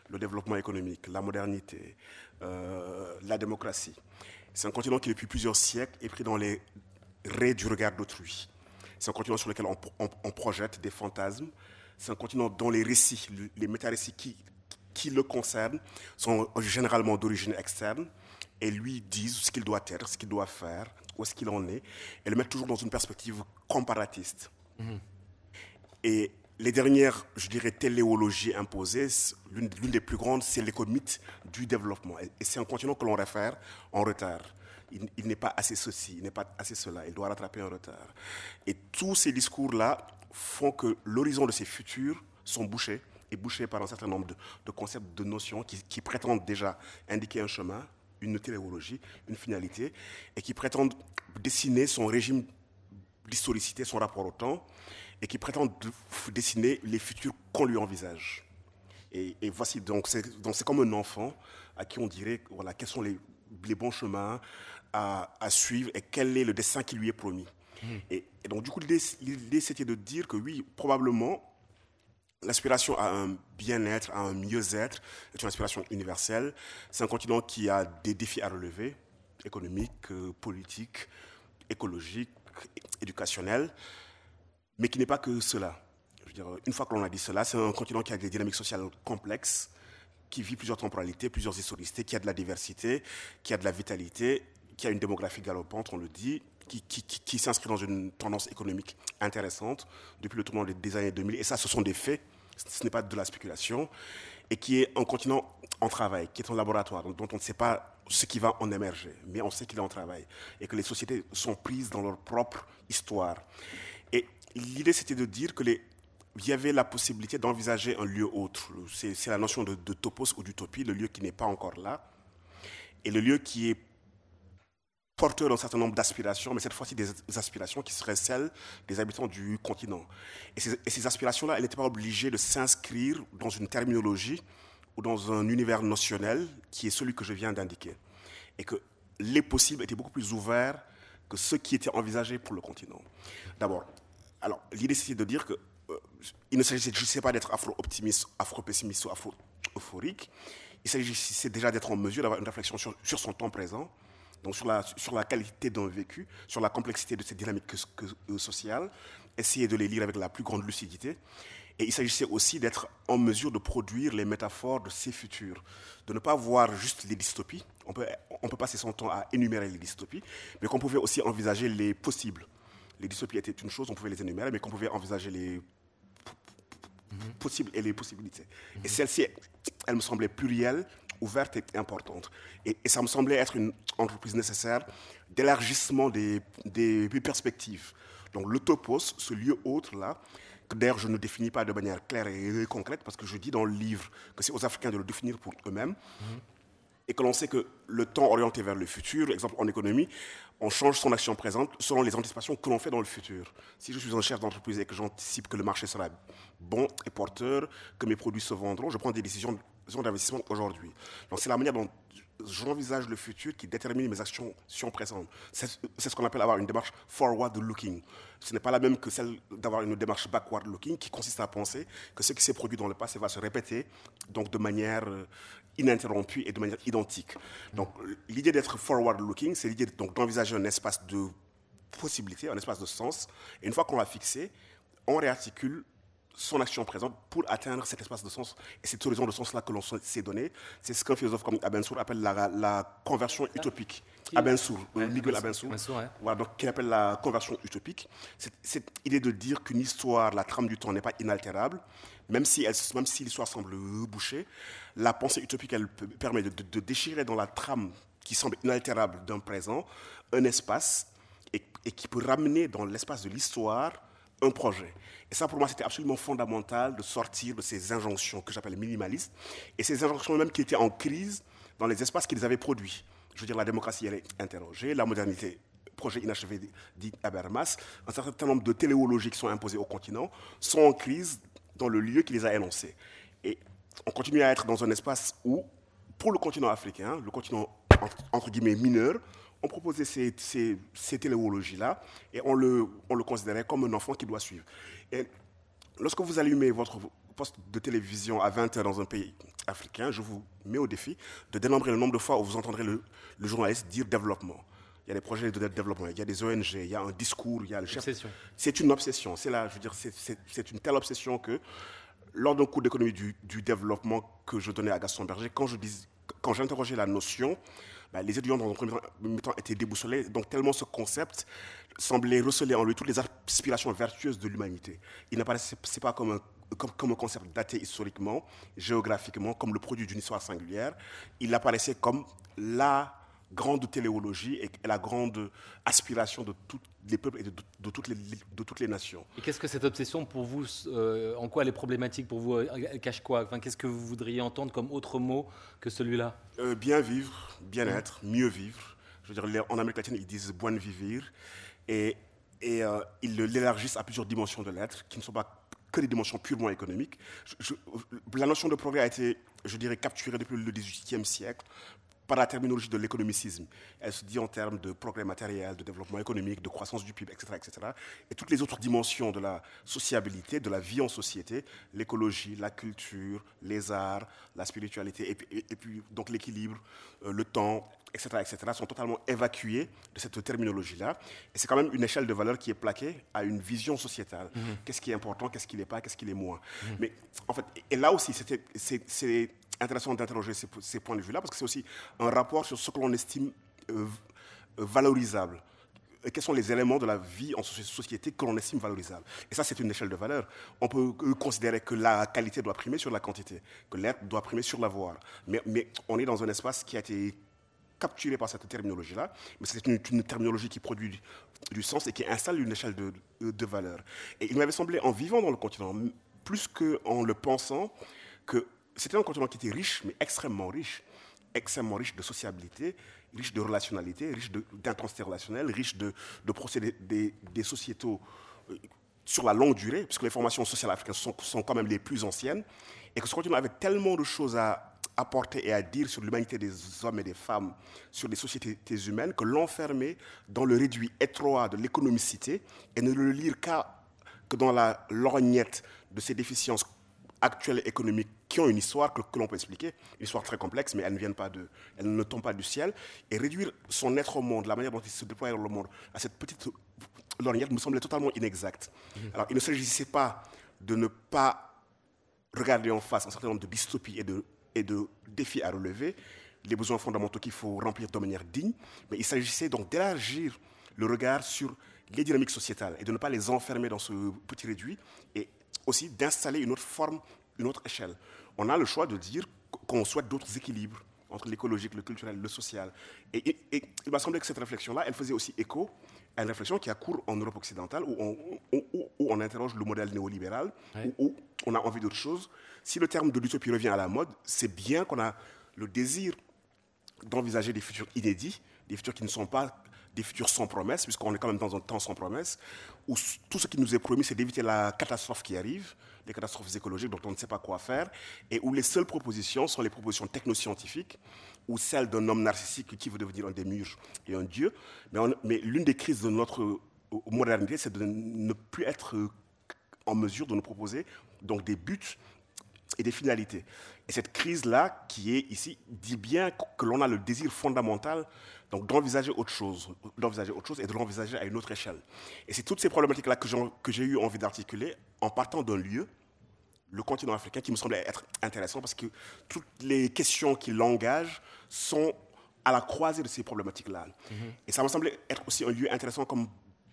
Le développement économique, la modernité, euh, la démocratie. C'est un continent qui, depuis plusieurs siècles, est pris dans les raies du regard d'autrui. C'est un continent sur lequel on, projette des fantasmes. C'est un continent dont les récits, les méta-récits qui, qui le concernent, sont généralement d'origine externe et lui disent ce qu'il doit être, ce qu'il doit faire, où est-ce qu'il en est, et le mettre toujours dans une perspective comparatiste. Mhm. Et les dernières, je dirais, téléologies imposées, l'une des plus grandes, c'est l'économite du développement. Et c'est un continent que l'on réfère en retard. Il, il n'est pas assez ceci, il n'est pas assez cela, il doit rattraper un retard. Et tous ces discours-là font que l'horizon de ces futurs sont bouchés, et bouchés par un certain nombre de, concepts, de notions qui, qui prétendent déjà indiquer un chemin, une téléologie, une finalité, et qui prétendent dessiner son régime d'historicité, son rapport au temps, et qui prétendent dessiner les futurs qu'on lui envisage. Et, voici, donc c'est comme un enfant à qui on dirait voilà, quels sont les, bons chemins à, suivre et quel est le dessin qui lui est promis. Mmh. Et, et, donc, du coup, l'idée, c'était de dire que oui, probablement, L'aspiration à un bien-être, à un mieux-être est une aspiration universelle. C'est un continent qui a des défis à relever, économiques, euh, politiques, écologiques, éducationnels, mais qui n'est pas que cela. une fois que l'on a dit cela, c'est un continent qui a des dynamiques sociales complexes, qui vit plusieurs temporalités, plusieurs historicités, qui a de la diversité, qui a de la vitalité, qui a une démographie galopante, on le dit, qui, qui s'inscrit dans une tendance économique intéressante depuis le tournant des années 2000. Et ça, ce sont des faits ce n'est pas de la spéculation, et qui est un continent en travail, qui est un laboratoire, dont on ne sait pas ce qui va en émerger, mais on sait qu'il est en travail, et que les sociétés sont prises dans leur propre histoire. Et l'idée, c'était de dire que les, il y avait la possibilité d'envisager un lieu autre. C'est la notion de, topos ou d'utopie, le lieu qui n'est pas encore là, et le lieu qui est porteur d'un certain nombre d'aspirations, mais cette fois-ci des aspirations qui seraient celles des habitants du continent. Et ces, aspirations-là, elles n'étaient pas obligées de s'inscrire dans une terminologie ou dans un univers notionnel qui est celui que je viens d'indiquer. Et que les possibles étaient beaucoup plus ouverts que ceux qui étaient envisagés pour le continent. D'abord, alors l'idée c'était de dire que euh, il ne s'agissait pas d'être afro-optimiste, afro-pessimiste ou afro-euphorique. Il s'agissait déjà d'être en mesure d'avoir une réflexion sur, sur son temps présent, donc sur la, sur la qualité d'un vécu, sur la complexité de ces dynamiques euh, sociales, essayer de les lire avec la plus grande lucidité. Et il s'agissait aussi d'être en mesure de produire les métaphores de ces futurs, de ne pas voir juste les dystopies. On peut, on peut passer son temps à énumérer les dystopies, mais qu'on pouvait aussi envisager les possibles. Les dystopies étaient une chose, on pouvait les énumérer, mais qu'on pouvait envisager les possibles et les possibilités. Et celle-ci, elle me semblait plurielle, ouverte et importante. Et, ça me semblait être une entreprise nécessaire d'élargissement des, des, perspectives. Donc le topos, ce lieu autre-là, que d'ailleurs je ne définis pas de manière claire et concrète, parce que je dis dans le livre que c'est aux Africains de le définir pour eux-mêmes, et que l'on sait que le temps orienté vers le futur, exemple en économie, on change son action présente selon les anticipations que l'on fait dans le futur. Si je suis un chef d'entreprise et que j'anticipe que le marché sera bon et porteur, que mes produits se vendront, je prends des décisions d'investissement aujourd'hui. Donc c'est la manière dont j'envisage le futur qui détermine mes actions présentes. C'est ce qu'on appelle avoir une démarche forward-looking. Ce n'est pas la même que celle d'avoir une démarche backward-looking qui consiste à penser que ce qui s'est produit dans le passé va se répéter donc de manière euh, ininterrompue et de manière identique. Donc l'idée d'être forward-looking, c'est l'idée d'envisager un espace de possibilité, un espace de sens. Et une fois qu'on l'a fixé, on réarticule son action présente pour atteindre cet espace de sens et cet horizon de sens-là que l'on s'est donné. C'est ce qu'un philosophe comme Abensour appelle la, conversion utopique. Abensour, euh, Miguel Abensour, voilà, donc, qui appelle la conversion utopique. Cette idée de dire qu'une histoire, la trame du temps n'est pas inaltérable, même si, même si l'histoire semble bouchée, la pensée utopique, elle permet de, déchirer dans la trame qui semble inaltérable d'un présent un espace et, et qui peut ramener dans l'espace de l'histoire un projet. Et ça, pour moi, c'était absolument fondamental de sortir de ces injonctions que j'appelle minimalistes, et ces injonctions même qui étaient en crise dans les espaces qu'ils avaient produits. Je veux dire, la démocratie, elle est interrogée, la modernité, projet inachevé dit Habermas, un certain nombre de téléologies qui sont imposées au continent sont en crise dans le lieu qui les a énoncées. Et on continue à être dans un espace où, pour le continent africain, le continent entre guillemets mineur, on proposait ces, ces, téléologies-là et on le, on le considérait comme un enfant qui doit suivre. Et lorsque vous allumez votre poste de télévision à 20 h dans un pays africain, je vous mets au défi de dénombrer le nombre de fois où vous entendrez le, journaliste dire développement. Il y a des projets de développement, il y a des ONG, il y a un discours, il y a le chef. C'est une obsession. C'est là, je veux dire, c'est une telle obsession que lors d'un cours d'économie du, du, développement que je donnais à Gaston Berger, quand je dis, quand j'interrogeais la notion, bah, les étudiants, dans un premier temps, étaient déboussolés. Donc, tellement ce concept semblait receler en lui toutes les aspirations vertueuses de l'humanité. Il n'apparaissait pas comme un comme, un concept daté historiquement, géographiquement, comme le produit d'une histoire singulière. Il apparaissait comme la grande téléologie et la grande aspiration de tous les peuples et de, toutes, les, de toutes les nations. Et qu'est-ce que cette obsession pour vous, euh, en quoi elle est problématique pour vous Elle cache quoi? Enfin, Qu'est-ce que vous voudriez entendre comme autre mot que celui-là? Euh, Bien vivre, bien-être, mieux vivre. Je veux dire, en Amérique latine, ils disent buen vivir. Et, et euh, ils l'élargissent à plusieurs dimensions de l'être qui ne sont pas que des dimensions purement économiques. la notion de progrès a été, je dirais, capturée depuis le XVIIIe siècle par la terminologie de l'économicisme. Elle se dit en termes de progrès matériel, de développement économique, de croissance du PIB, etc., etc. Et toutes les autres dimensions de la sociabilité, de la vie en société, l'écologie, la culture, les arts, la spiritualité, et puis, donc l'équilibre, euh, le temps, etc., etc., sont totalement évacués de cette terminologie-là. Et c'est quand même une échelle de valeur qui est plaquée à une vision sociétale. Mm-hmm. Qu'est-ce qui est important, qu'est-ce qui n'est pas, qu'est-ce qui est moins. Mm-hmm. Mais en fait, et là aussi, c'est intéressant d'interroger ces, points de vue-là, parce que c'est aussi un rapport sur ce que l'on estime euh, valorisable. quels sont les éléments de la vie en société que l'on estime valorisables? Et ça, c'est une échelle de valeur. On peut euh, considérer que la qualité doit primer sur la quantité, que l'être doit primer sur l'avoir. Mais, mais on est dans un espace qui a été capturé par cette terminologie-là, mais c'est une, terminologie qui produit du, sens et qui installe une échelle de, de valeur. Et il m'avait semblé, en vivant dans le continent, plus qu'en le pensant, que c'était un continent qui était riche, mais extrêmement riche. extrêmement riche de sociabilité, riche de relationnalité, riche d'intensité relationnelle, riche de, procédés sociétaux euh, sur la longue durée, puisque les formations sociales africaines sont, quand même les plus anciennes, et que ce continent avait tellement de choses à apporter et à dire sur l'humanité des hommes et des femmes, sur les sociétés humaines, que l'enfermer dans le réduit étroit de l'économicité et ne le lire qu'à que dans la lorgnette de ces déficiences actuelles économiques qui ont une histoire que, l'on peut expliquer, une histoire très complexe, mais elles ne viennent pas de, elles ne tombent pas du ciel, et réduire son être au monde, la manière dont il se déploie dans le monde, à cette petite lorgnette me semblait totalement inexact. Mmh. Alors, il ne s'agissait pas de ne pas regarder en face un certain nombre de dystopies et de, et de défis à relever, les besoins fondamentaux qu'il faut remplir de manière digne, mais il s'agissait donc d'élargir le regard sur les dynamiques sociétales et de ne pas les enfermer dans ce petit réduit et aussi d'installer une autre forme, une autre échelle. On a le choix de dire qu'on souhaite d'autres équilibres entre l'écologique, le culturel, le social. Et, il m'a semblé que cette réflexion-là, elle faisait aussi écho à une réflexion qui a cours en Europe occidentale, où on, on interroge le modèle néolibéral, où, on a envie d'autre chose. Si le terme de l'utopie revient à la mode, c'est bien qu'on a le désir d'envisager des futurs inédits, des futurs qui ne sont pas des futurs sans promesse, puisqu'on est quand même dans un temps sans promesse, où tout ce qui nous est promis, c'est d'éviter la catastrophe qui arrive, les catastrophes écologiques dont on ne sait pas quoi faire, et où les seules propositions sont les propositions technoscientifiques, ou celles d'un homme narcissique qui veut devenir un démiurge et un dieu. Mais, mais l'une des crises de notre euh, modernité, c'est de ne plus être en mesure de nous proposer donc des buts et des finalités. Et cette crise-là, qui est ici, dit bien que l'on a le désir fondamental donc d'envisager autre chose, d'envisager autre chose et de l'envisager à une autre échelle. Et c'est toutes ces problématiques-là que j'ai eu envie d'articuler en partant d'un lieu, le continent africain, qui me semblait être intéressant parce que toutes les questions qui l'engagent sont à la croisée de ces problématiques-là. Mm-hmm. Et ça me semblait être aussi un lieu intéressant comme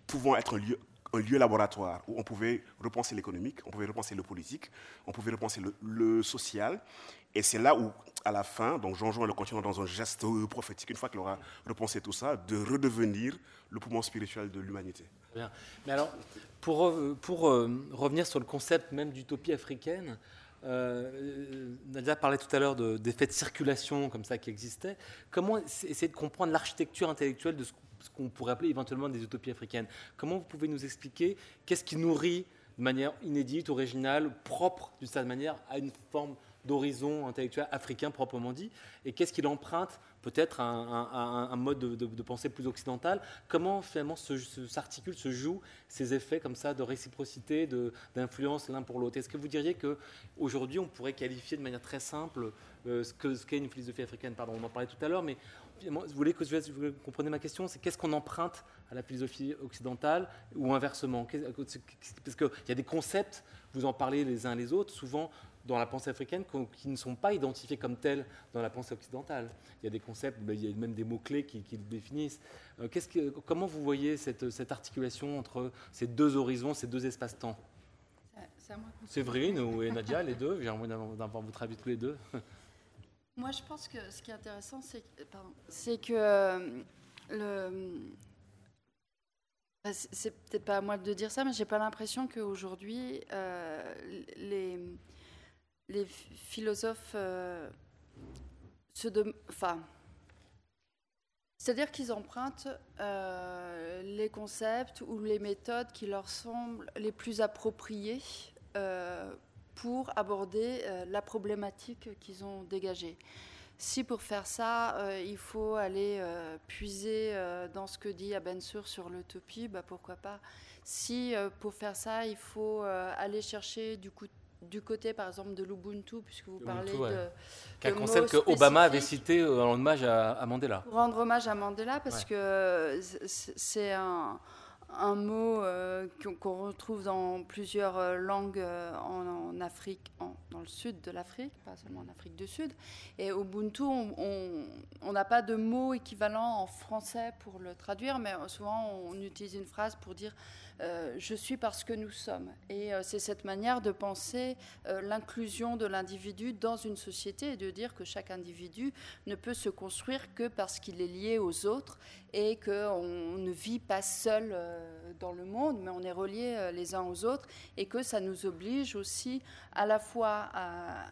pouvant être un lieu un lieu laboratoire où on pouvait repenser l'économique, on pouvait repenser le politique, on pouvait repenser le, social. Et c'est là où, à la fin, donc Jean-Jean le continent dans un geste prophétique, une fois qu'il aura repensé tout ça, de redevenir le poumon spirituel de l'humanité. Bien. Mais alors, pour, pour euh, revenir sur le concept même d'utopie africaine, euh, Nadia parlait tout à l'heure d'effets de, de, circulation comme ça qui existaient. Comment essayer de comprendre l'architecture intellectuelle de ce ce qu'on pourrait appeler éventuellement des utopies africaines. Comment vous pouvez nous expliquer qu'est-ce qui nourrit de manière inédite, originale, propre d'une certaine manière à une forme d'horizon intellectuel africain proprement dit, et qu'est-ce qu'il emprunte peut-être à un, mode de, pensée plus occidental? Comment finalement s'articulent, se, jouent ces effets comme ça de réciprocité, d'influence l'un pour l'autre? Est-ce que vous diriez qu'aujourd'hui on pourrait qualifier de manière très simple euh, ce qu'est une philosophie africaine? Pardon, on en parlait tout à l'heure, mais vous voulez que vous compreniez ma question C'est qu'est-ce qu'on emprunte à la philosophie occidentale ou inversement? Parce qu'il y a des concepts, vous en parlez les uns les autres, souvent dans la pensée africaine qui ne sont pas identifiés comme tels dans la pensée occidentale. Il y a des concepts, ben, il y a même des mots-clés qui, le définissent. Euh, que, comment vous voyez cette, cette, articulation entre ces deux horizons, ces deux espaces-temps? Séverine ou Nadia, les deux? J'ai envie d'avoir votre avis tous les deux. Moi, je pense que ce qui est intéressant, c'est que, euh, le. Bah, c'est peut-être pas à moi de dire ça, mais j'ai pas l'impression qu'aujourd'hui, euh, les, philosophes euh, se. Enfin. C'est-à-dire qu'ils empruntent les concepts ou les méthodes qui leur semblent les plus appropriées pour aborder euh, la problématique qu'ils ont dégagée. Si pour faire ça, euh, il faut aller euh, puiser dans ce que dit Abensur sur l'utopie, bah, pourquoi pas. Si pour faire ça, il faut aller chercher du, coup, du côté, par exemple, de l'Ubuntu, puisque vous parlez de. Qu'un concept que Obama avait cité en hommage à, Mandela. rendre hommage à Mandela, parce que c'est un un mot euh, qu'on retrouve dans plusieurs euh, langues euh, en, Afrique, dans le sud de l'Afrique, pas seulement en Afrique du Sud. Et Ubuntu, on n'a pas de mot équivalent en français pour le traduire, mais souvent on utilise une phrase pour dire euh, je suis parce que nous sommes. Et euh, c'est cette manière de penser euh, l'inclusion de l'individu dans une société et de dire que chaque individu ne peut se construire que parce qu'il est lié aux autres et qu'on ne vit pas seul dans le monde, mais on est reliés les uns aux autres et que ça nous oblige aussi à la fois à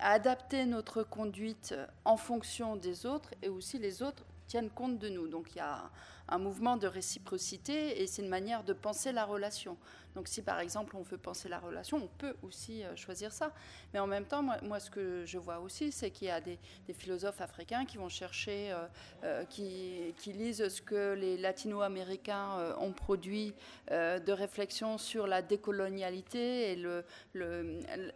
adapter notre conduite en fonction des autres et aussi les autres tiennent compte de nous. Donc il y a un mouvement de réciprocité et c'est une manière de penser la relation. Donc si par exemple on veut penser la relation, on peut aussi euh, choisir ça. Mais en même temps, moi, ce que je vois aussi, c'est qu'il y a des, philosophes africains qui vont chercher, euh, euh, qui, lisent ce que les latino-américains ont produit de réflexion sur la décolonialité et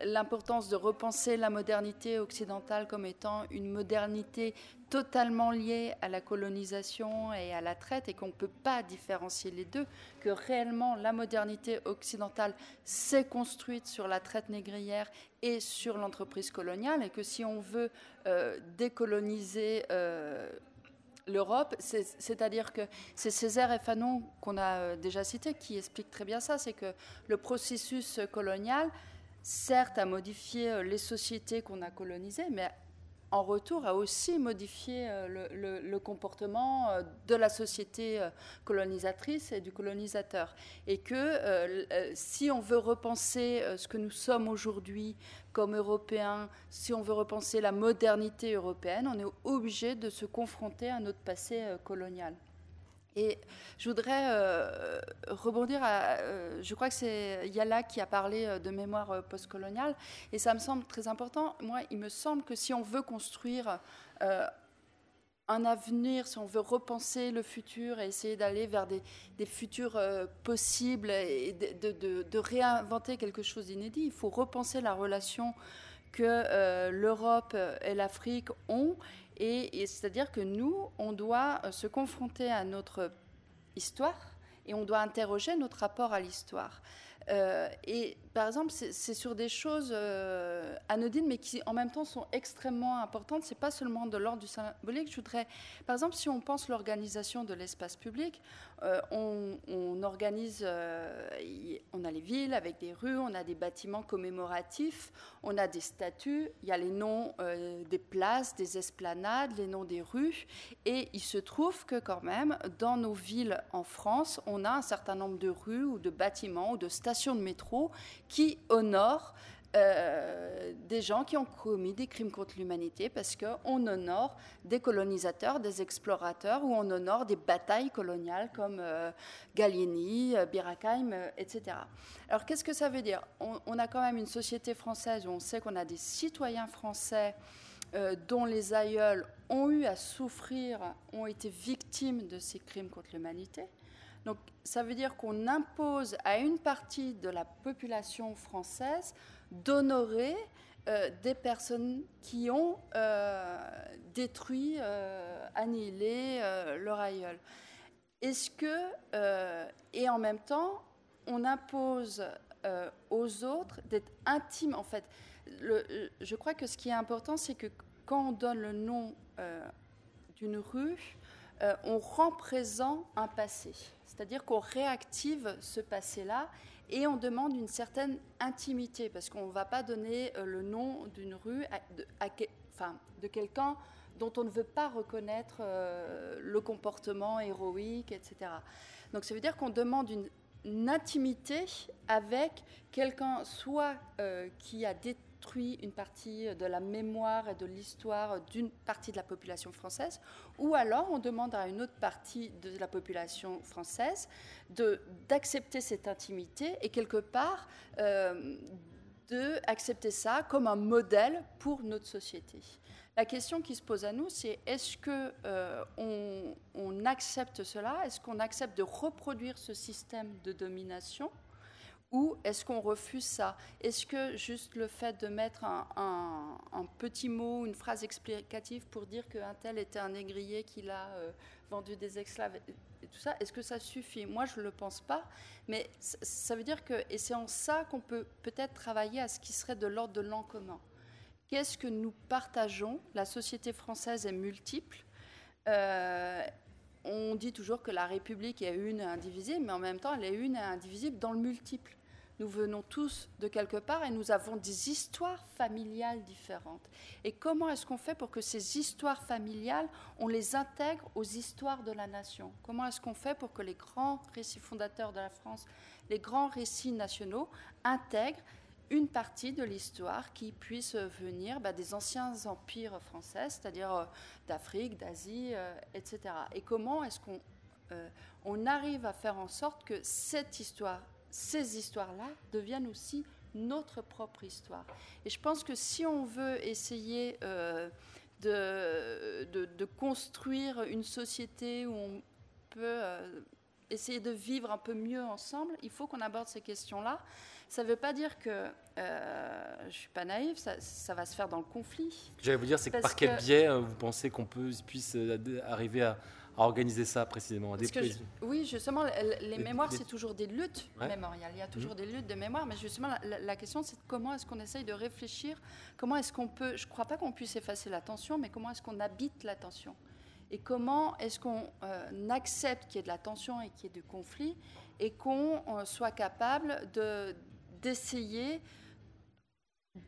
l'importance de repenser la modernité occidentale comme étant une modernité totalement liée à la colonisation et à la traite et qu'on ne peut pas différencier les deux, que réellement la modernité occidentale s'est construite sur la traite négrière et sur l'entreprise coloniale, et que si on veut euh, décoloniser euh, l'Europe, c'est-à-dire que c'est Césaire et Fanon qu'on a euh, déjà cité qui expliquent très bien ça, c'est que le processus colonial, certes, a modifié les sociétés qu'on a colonisées, mais en retour, a aussi modifié euh, le, comportement euh, de la société euh, colonisatrice et du colonisateur. Et que si on veut repenser ce que nous sommes aujourd'hui comme Européens, si on veut repenser la modernité européenne, on est obligé de se confronter à notre passé colonial. Et je voudrais euh, rebondir à. Euh, je crois que c'est Yala qui a parlé euh, de mémoire postcoloniale, et ça me semble très important. Moi, il me semble que si on veut construire un avenir, si on veut repenser le futur et essayer d'aller vers des, futurs possibles et de, de, réinventer quelque chose d'inédit, il faut repenser la relation que l'Europe et l'Afrique ont et, c'est-à-dire que nous, on doit euh, se confronter à notre histoire et on doit interroger notre rapport à l'histoire. Euh, et par exemple, c'est sur des choses euh, anodines, mais qui en même temps sont extrêmement importantes. C'est pas seulement de l'ordre du symbolique. Je voudrais, par exemple, si on pense l'organisation de l'espace public, euh, on, organise, on a les villes avec des rues, on a des bâtiments commémoratifs, on a des statues, il y a les noms des places, des esplanades, les noms des rues, et il se trouve que quand même, dans nos villes en France, on a un certain nombre de rues ou de bâtiments ou de stations de métro qui honore euh, des gens qui ont commis des crimes contre l'humanité parce qu'on honore des colonisateurs, des explorateurs, ou on honore des batailles coloniales comme euh, Gallieni, euh, Birakheim, etc. Alors qu'est-ce que ça veut dire? On, a quand même une société française où on sait qu'on a des citoyens français dont les aïeuls ont eu à souffrir, ont été victimes de ces crimes contre l'humanité. Donc ça veut dire qu'on impose à une partie de la population française d'honorer euh, des personnes qui ont euh, détruit, euh, annihilé leur aïeul. Est-ce que, et en même temps, on impose aux autres d'être intimes, en fait? je crois que ce qui est important, c'est que quand on donne le nom d'une rue, on rend présent un passé. C'est-à-dire qu'on réactive ce passé-là et on demande une certaine intimité, parce qu'on ne va pas donner euh, le nom d'une rue de, enfin, de quelqu'un dont on ne veut pas reconnaître euh, le comportement héroïque, etc. Donc ça veut dire qu'on demande une, intimité avec quelqu'un soit euh, qui a détruit une partie de la mémoire et de l'histoire d'une partie de la population française, ou alors on demande à une autre partie de la population française d'accepter cette intimité et quelque part euh, d'accepter ça comme un modèle pour notre société. La question qui se pose à nous, c'est est-ce que euh, on accepte cela? Est-ce qu'on accepte de reproduire ce système de domination? Ou est-ce qu'on refuse ça? Est-ce que juste le fait de mettre un, petit mot, une phrase explicative pour dire qu'un tel était un négrier qui a euh, vendu des esclaves et tout ça, est-ce que ça suffit? Moi, je ne le pense pas. Mais ça veut dire que, et c'est en ça qu'on peut peut-être travailler à ce qui serait de l'ordre de l'an commun. Qu'est-ce que nous partageons? La société française est multiple. Euh, on dit toujours que la République est une et indivisible, mais en même temps, elle est une et indivisible dans le multiple. Nous venons tous de quelque part et nous avons des histoires familiales différentes. Et comment est-ce qu'on fait pour que ces histoires familiales, on les intègre aux histoires de la nation? Comment est-ce qu'on fait pour que les grands récits fondateurs de la France, les grands récits nationaux intègrent une partie de l'histoire qui puisse venir bah, des anciens empires français, c'est-à-dire euh, d'Afrique, d'Asie, euh, etc. Et comment est-ce qu'on euh, arrive à faire en sorte que cette histoire, ces histoires-là, deviennent aussi notre propre histoire. Et je pense que si on veut essayer de, de, construire une société où on peut essayer de vivre un peu mieux ensemble, il faut qu'on aborde ces questions-là. Ça ne veut pas dire que euh, je ne suis pas naïve, ça, va se faire dans le conflit. J'allais vous dire, c'est par quel biais euh, vous pensez qu'on puisse euh, arriver à, organiser ça précisément Oui, justement, les, mémoires, c'est toujours des luttes mémoriales. Il y a toujours mmh. des luttes de mémoire, mais justement, la, question, c'est comment est-ce qu'on essaye de réfléchir, comment est-ce qu'on peut, je ne crois pas qu'on puisse effacer l'attention, mais comment est-ce qu'on habite l'attention et comment est-ce qu'on accepte qu'il y ait de la tension et qu'il y ait du conflit et qu'on soit capable de, d'essayer de...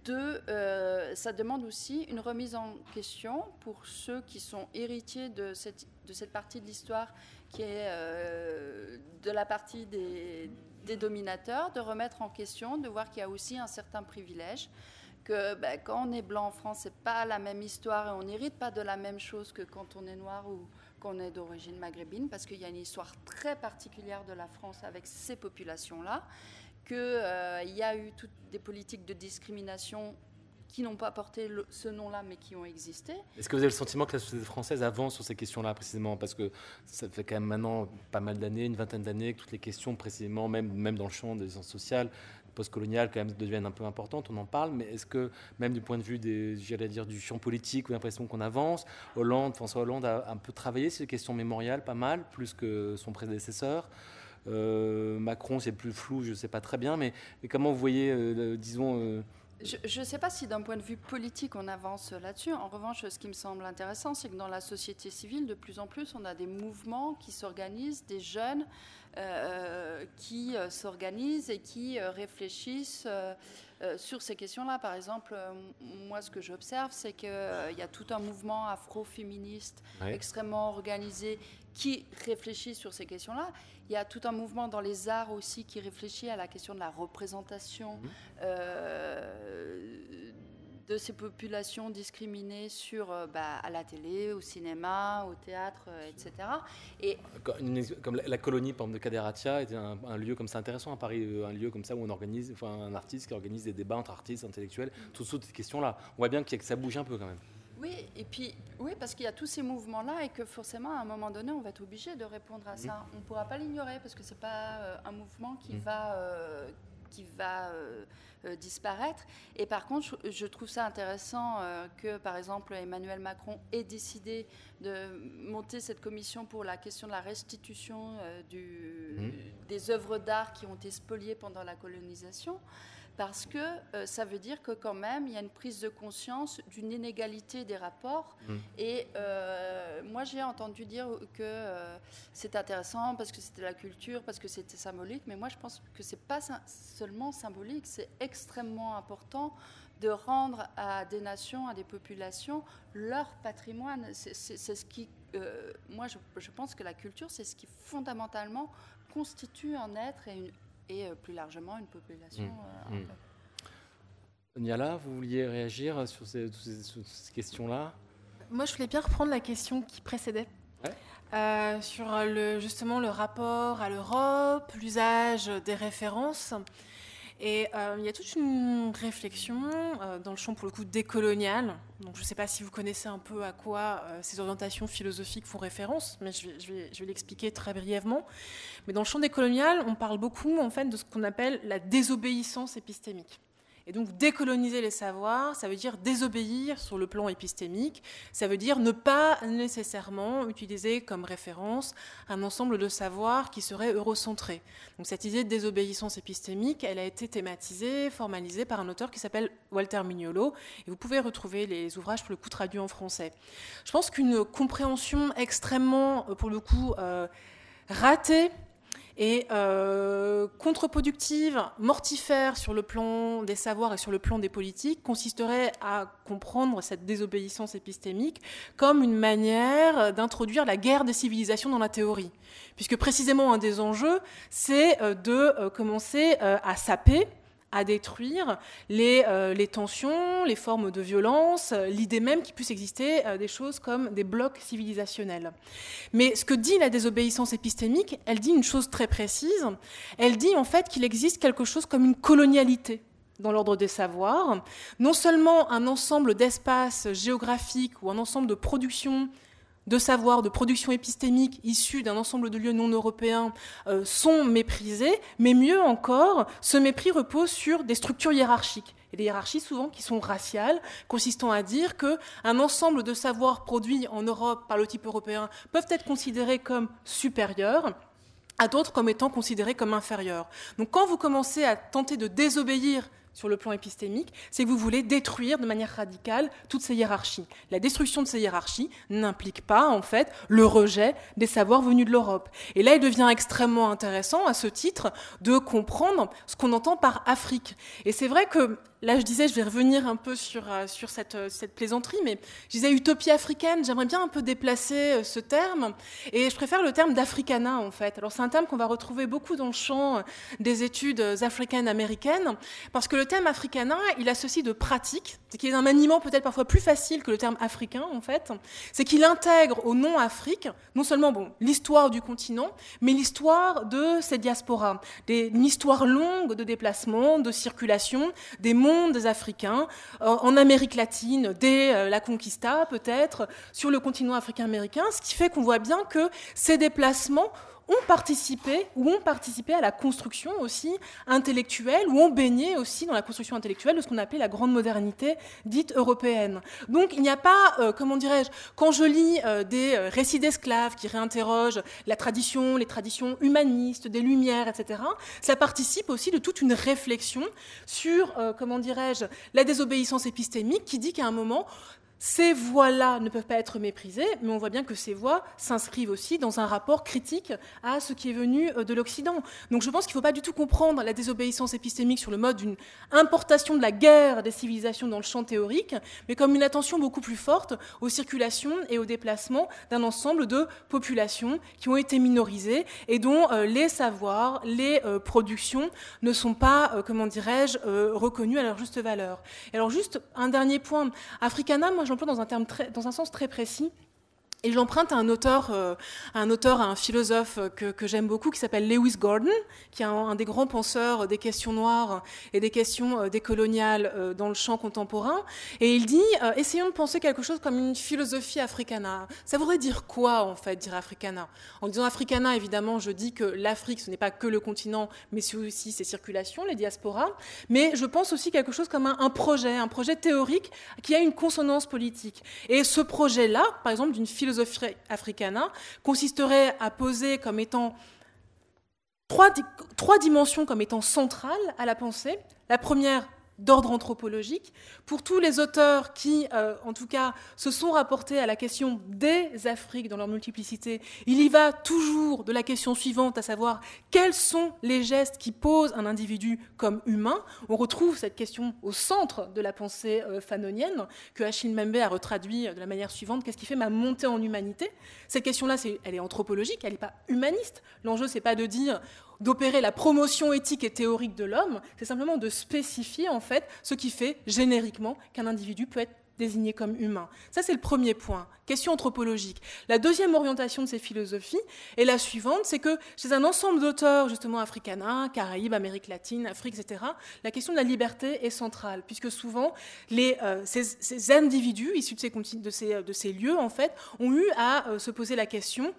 Euh, ça demande aussi une remise en question pour ceux qui sont héritiers de cette, partie de l'histoire qui est euh, de la partie des, des, dominateurs, de remettre en question, de voir qu'il y a aussi un certain privilège, que ben, quand on est blanc en France, c'est pas la même histoire et on n'hérite pas de la même chose que quand on est noir ou qu'on est d'origine maghrébine, parce qu'il y a une histoire très particulière de la France avec ces populations-là qu'il euh, y a eu toutes des politiques de discrimination qui n'ont pas porté ce nom-là, mais qui ont existé. Est-ce que vous avez le sentiment que la société française avance sur ces questions-là précisément? Parce que ça fait quand même maintenant pas mal d'années, une vingtaine d'années, que toutes les questions précisément, même, même dans le champ des sciences sociales, postcoloniales, quand même deviennent un peu importantes, on en parle, mais est-ce que même du point de vue des, dire, du champ politique, vous avez l'impression qu'on avance? Hollande, François Hollande a un peu travaillé sur ces questions mémoriales, pas mal, plus que son prédécesseur. Euh, Macron, c'est plus flou, je ne sais pas très bien, mais, comment vous voyez, euh, disons... Euh, je ne sais pas si d'un point de vue politique on avance là-dessus. En revanche, ce qui me semble intéressant, c'est que dans la société civile, de plus en plus, on a des mouvements qui s'organisent, des jeunes qui s'organisent et qui réfléchissent sur ces questions-là. Par exemple, moi, ce que j'observe, c'est qu'il y a tout un mouvement afro-féministe extrêmement organisé qui réfléchit sur ces questions-là. Il y a tout un mouvement dans les arts aussi qui réfléchit à la question de la représentation mhm. euh, de ces populations discriminées sur, euh, bah, à la télé, au cinéma, au théâtre, euh, etc. Et comme la, colonie, par exemple, de Caderatia était un, lieu comme ça intéressant à Paris, un lieu comme ça où on organise, enfin, un artiste qui organise des débats entre artistes, intellectuels, toutes ces questions-là. On voit bien que ça bouge un peu quand même. Oui, et puis, oui, parce qu'il y a tous ces mouvements-là et que forcément, à un moment donné, on va être obligé de répondre à ça. On ne pourra pas l'ignorer parce que ce n'est pas euh, un mouvement qui mm. va, euh, qui va euh, disparaître. Et par contre, je, trouve ça intéressant que, par exemple, Emmanuel Macron ait décidé de monter cette commission pour la question de la restitution du, mm. des œuvres d'art qui ont été spoliées pendant la colonisation parce que euh, ça veut dire que quand même, il y a une prise de conscience d'une inégalité des rapports. Mmh. Et euh, moi, j'ai entendu dire que euh, c'est intéressant parce que c'était la culture, parce que c'était symbolique, mais moi, je pense que c'est pas seulement symbolique, c'est extrêmement important de rendre à des nations, à des populations, leur patrimoine. C'est ce qui, moi, je, je, pense que la culture, c'est ce qui fondamentalement constitue un être et une, et euh, plus largement une population. Mmh. Euh, mmh. Niala, vous vouliez réagir sur ces, questions-là? Moi, je voulais bien reprendre la question qui précédait. Euh, sur le, justement le rapport à l'Europe, l'usage des références. Et euh, il y a toute une réflexion euh, dans le champ, pour le coup, décolonial. Donc, je ne sais pas si vous connaissez un peu à quoi euh, ces orientations philosophiques font référence, mais je vais, l'expliquer très brièvement. Mais dans le champ décolonial, on parle beaucoup, en fait, de ce qu'on appelle la désobéissance épistémique. Et donc décoloniser les savoirs, ça veut dire désobéir sur le plan épistémique, ça veut dire ne pas nécessairement utiliser comme référence un ensemble de savoirs qui seraient eurocentrés. Donc cette idée de désobéissance épistémique, elle a été thématisée, formalisée par un auteur qui s'appelle Walter Mignolo, et vous pouvez retrouver les ouvrages pour le coup traduits en français. Je pense qu'une compréhension extrêmement, pour le coup, euh, ratée et euh, contre-productive, mortifère sur le plan des savoirs et sur le plan des politiques, consisterait à comprendre cette désobéissance épistémique comme une manière d'introduire la guerre des civilisations dans la théorie. Puisque précisément un des enjeux, c'est euh, de euh, commencer à saper à détruire les, euh, les, tensions, les formes de violence, euh, l'idée même qu'il puisse exister euh, des choses comme des blocs civilisationnels. Mais ce que dit la désobéissance épistémique, elle dit une chose très précise. Elle dit en fait qu'il existe quelque chose comme une colonialité dans l'ordre des savoirs, non seulement un ensemble d'espaces géographiques ou un ensemble de productions de savoir, de production épistémique issus d'un ensemble de lieux non européens euh, sont méprisés, mais mieux encore, ce mépris repose sur des structures hiérarchiques. Et des hiérarchies souvent qui sont raciales, consistant à dire qu'un ensemble de savoirs produits en Europe par le type européen peuvent être considérés comme supérieurs à d'autres comme étant considérés comme inférieurs. Donc quand vous commencez à tenter de désobéir sur le plan épistémique, c'est que vous voulez détruire de manière radicale toutes ces hiérarchies. La destruction de ces hiérarchies n'implique pas, en fait, le rejet des savoirs venus de l'Europe. Et là, il devient extrêmement intéressant, à ce titre, de comprendre ce qu'on entend par Afrique. Et c'est vrai que là, je disais, je vais revenir un peu sur, euh, euh, cette plaisanterie, mais je disais utopie africaine, j'aimerais bien un peu déplacer euh, ce terme, et je préfère le terme d'africana, en fait. Alors, c'est un terme qu'on va retrouver beaucoup dans le champ des études africaines américaines, parce que le terme africana, il associe de pratiques, qui est un maniement peut-être parfois plus facile que le terme africain, en fait, c'est qu'il intègre au nom Afrique, non seulement l'histoire du continent, mais l'histoire de ces diasporas, des, une histoire longue de déplacement, de circulation, des mondes des Africains, en Amérique latine, dès euh, la conquista peut-être, sur le continent africain-américain, ce qui fait qu'on voit bien que ces déplacements ont participé ou ont participé à la construction aussi intellectuelle ou ont baigné aussi dans la construction intellectuelle de ce qu'on appelait la grande modernité dite européenne. Donc il n'y a pas, euh, comment dirais-je, quand je lis euh, des euh, récits d'esclaves qui réinterrogent la tradition, les traditions humanistes, des Lumières, etc., ça participe aussi de toute une réflexion sur, comment dirais-je, la désobéissance épistémique qui dit qu'à un moment, ces voix-là ne peuvent pas être méprisées, mais on voit bien que ces voix s'inscrivent aussi dans un rapport critique à ce qui est venu euh, de l'Occident. Donc je pense qu'il ne faut pas du tout comprendre la désobéissance épistémique sur le mode d'une importation de la guerre des civilisations dans le champ théorique, mais comme une attention beaucoup plus forte aux circulations et aux déplacements d'un ensemble de populations qui ont été minorisées et dont euh, les savoirs, les euh, productions ne sont pas, comment dirais-je, reconnus à leur juste valeur. Et alors juste un dernier point. Africana, moi j'emploie dans un, terme dans un sens très précis. Et j'emprunte à un auteur, euh, un auteur, un philosophe que, que j'aime beaucoup, qui s'appelle Lewis Gordon, qui est un, des grands penseurs des questions noires et des questions euh, décoloniales euh, dans le champ contemporain. Et il dit, essayons de penser quelque chose comme une philosophie africana. Ça voudrait dire quoi, en fait, dire africana? En disant africana, évidemment, je dis que l'Afrique, ce n'est pas que le continent, mais c'est aussi ses circulations, les diasporas. Mais je pense aussi quelque chose comme un, un projet, un projet théorique qui a une consonance politique. Et ce projet-là, par exemple, d'une philosophie africana consisterait à poser comme étant trois, trois dimensions comme étant centrales à la pensée. La première, d'ordre anthropologique. Pour tous les auteurs qui, euh, en tout cas, se sont rapportés à la question des Afriques dans leur multiplicité, il y va toujours de la question suivante, à savoir quels sont les gestes qui posent un individu comme humain? On retrouve cette question au centre de la pensée euh, fanonienne que Achille Mbembe a retraduit de la manière suivante qu'est-ce qui fait ma montée en humanité? Cette question-là, elle est anthropologique, elle n'est pas humaniste. L'enjeu, c'est pas de dire d'opérer la promotion éthique et théorique de l'homme, c'est simplement de spécifier en fait ce qui fait génériquement qu'un individu peut être désigné comme humain. Ça, c'est le premier point, question anthropologique. La deuxième orientation de ces philosophies est la suivante, c'est que chez un ensemble d'auteurs, justement africains, Caraïbes, Amérique latine, Afrique, etc., la question de la liberté est centrale, puisque souvent, les, euh, ces, individus issus de ces, de, ces, de ces, lieux, en fait, ont eu à euh, se poser la question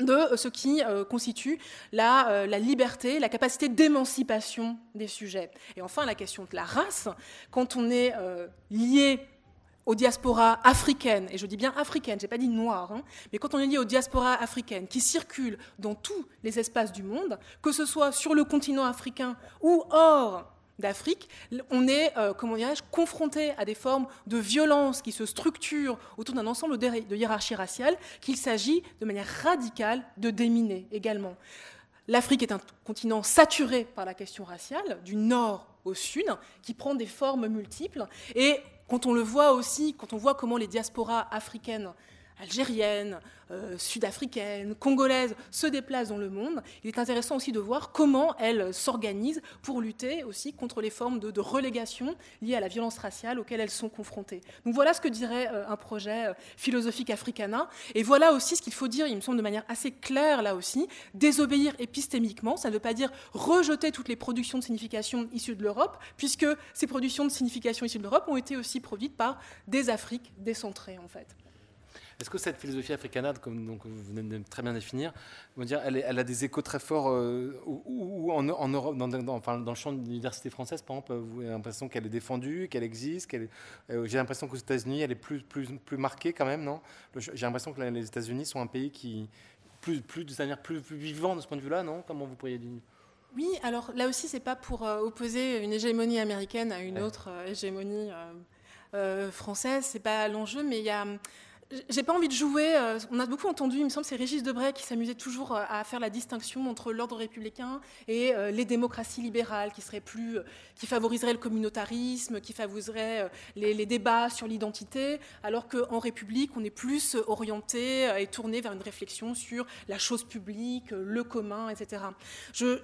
de ce qui euh, constitue la, euh, la, liberté, la capacité d'émancipation des sujets. Et enfin, la question de la race, quand on est euh, lié aux diasporas africaines, et je dis bien africaines, j'ai pas dit noires, hein, mais quand on est lié aux diasporas africaines qui circulent dans tous les espaces du monde, que ce soit sur le continent africain ou hors d'Afrique, on est, euh, comment dirais-je, confronté à des formes de violence qui se structurent autour d'un ensemble de hiérarchies raciales qu'il s'agit de manière radicale de déminer également. l'Afrique est un continent saturé par la question raciale, du nord au sud, qui prend des formes multiples. Et quand on le voit aussi, quand on voit comment les diasporas africaines algériennes, euh, sud-africaines, congolaises se déplacent dans le monde, il est intéressant aussi de voir comment elles s'organisent pour lutter aussi contre les formes de, relégation liées à la violence raciale auxquelles elles sont confrontées. Donc voilà ce que dirait euh, un projet euh, philosophique africana. Et voilà aussi ce qu'il faut dire, il me semble de manière assez claire là aussi, désobéir épistémiquement, ça ne veut pas dire rejeter toutes les productions de signification issues de l'Europe, puisque ces productions de signification issues de l'Europe ont été aussi produites par des Afriques décentrées en fait. Est-ce que cette philosophie africanade, comme donc, vous venez de très bien définir, dire, elle, elle, a des échos très forts euh, ou, en, Europe, dans, enfin, dans, le champ de l'université française, par exemple, vous avez l'impression qu'elle est défendue, qu'elle existe euh, J'ai l'impression qu'aux États-Unis, elle est plus, plus, plus marquée quand même, non? J'ai l'impression que les États-Unis sont un pays qui, plus, plus, de manière plus, plus vivant de ce point de vue-là, non? Comment vous pourriez dire oui, alors là aussi, c'est pas pour euh, opposer une hégémonie américaine à une autre hégémonie française, c'est pas l'enjeu, mais il y a j'ai pas envie de jouer. Euh, on a beaucoup entendu, il me semble, c'est Régis Debray qui s'amusait toujours euh, à faire la distinction entre l'ordre républicain et euh, les démocraties libérales, qui seraient plus, qui favoriseraient le communautarisme, qui favoriseraient les, débats sur l'identité, alors qu'en République, on est plus orienté et tourné vers une réflexion sur la chose publique, le commun, etc. Je,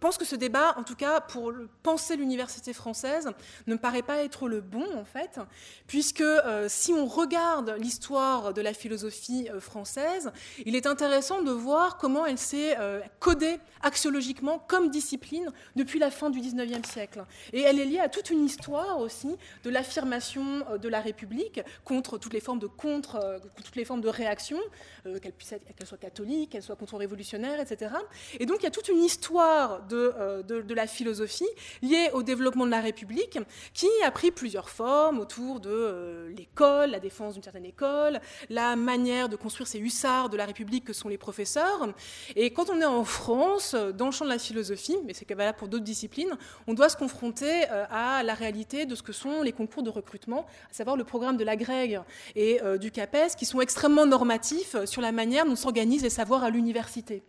pense que ce débat, en tout cas pour penser l'université française, ne me paraît pas être le bon, en fait, puisque si on regarde l'histoire de la philosophie euh, française, il est intéressant de voir comment elle s'est euh, codée axiologiquement comme discipline depuis la fin du XIXe siècle. Et elle est liée à toute une histoire aussi de l'affirmation euh, de la République contre toutes les formes de contre, toutes les formes de réaction, qu'elles qu'elle soient catholiques, qu'elles soient contre-révolutionnaires, etc. Et donc il y a toute une histoire de, de, la philosophie liée au développement de la République qui a pris plusieurs formes autour de l'école, la défense d'une certaine école, la manière de construire ces hussards de la République que sont les professeurs. Et quand on est en France, dans le champ de la philosophie, mais c'est valable pour d'autres disciplines, on doit se confronter euh, à la réalité de ce que sont les concours de recrutement, à savoir le programme de la GREG et euh, du CAPES, qui sont extrêmement normatifs sur la manière dont s'organisent les savoirs à l'université.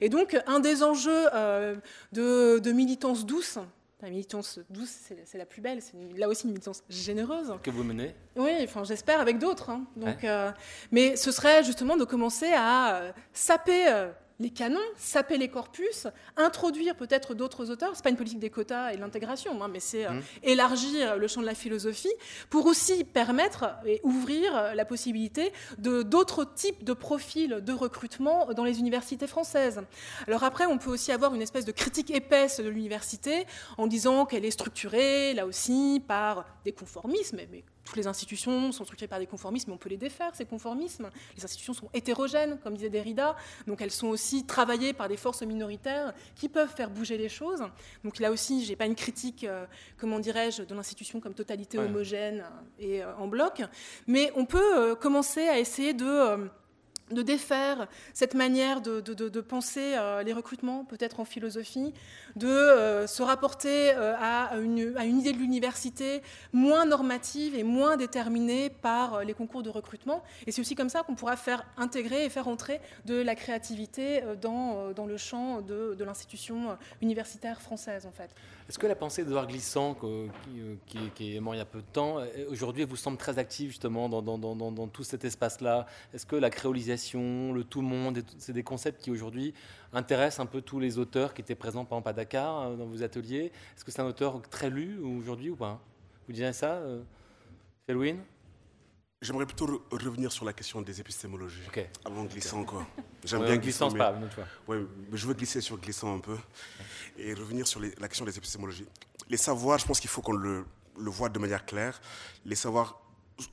Et donc, un des enjeux euh, de militance douce, la militance douce, c'est la plus belle. C'est là aussi une militance généreuse. Que vous menez Oui, enfin, j'espère avec d'autres. Hein. Donc, euh, mais ce serait justement de commencer à euh, saper euh, les canons, saper les corpus, introduire peut-être d'autres auteurs. C'est pas une politique des quotas et de l'intégration, hein, mais c'est euh, mmh. élargir le champ de la philosophie pour aussi permettre et ouvrir la possibilité de d'autres types de profils de recrutement dans les universités françaises. Alors après, on peut aussi avoir une espèce de critique épaisse de l'université en disant qu'elle est structurée, là aussi, par des conformismes, mais toutes les institutions sont structurées par des conformismes, mais on peut les défaire, ces conformismes. Les institutions sont hétérogènes, comme disait Derrida, donc elles sont aussi travaillées par des forces minoritaires qui peuvent faire bouger les choses. Donc là aussi, je n'ai pas une critique, euh, comment dirais-je, de l'institution comme totalité homogène et euh, en bloc, mais on peut euh, commencer à essayer de de défaire cette manière de, penser euh, les recrutements, peut-être en philosophie, de euh, se rapporter euh, à, une, idée de l'université moins normative et moins déterminée par les concours de recrutement. Et c'est aussi comme ça qu'on pourra faire intégrer et faire entrer de la créativité dans, le champ de, l'institution universitaire française, en fait. Est-ce que la pensée d'Edouard Glissant, qui, est mort il y a peu de temps, aujourd'hui vous semble très active justement dans, dans tout cet espace-là? Est-ce que la créolisation, le tout monde, c'est des concepts qui aujourd'hui intéressent un peu tous les auteurs qui étaient présents par exemple à Dakar, euh, dans vos ateliers Est-ce que c'est un auteur très lu aujourd'hui ou pas? Vous direz ça, euh, J'aimerais plutôt revenir sur la question des épistémologies. Avant glissant, quoi. J'aime bien glissant, mais... pas, une autre fois. Ouais, je veux glisser sur glissant un peu et revenir sur la question des épistémologies. Les savoirs, je pense qu'il faut qu'on le, le voit de manière claire. Les savoirs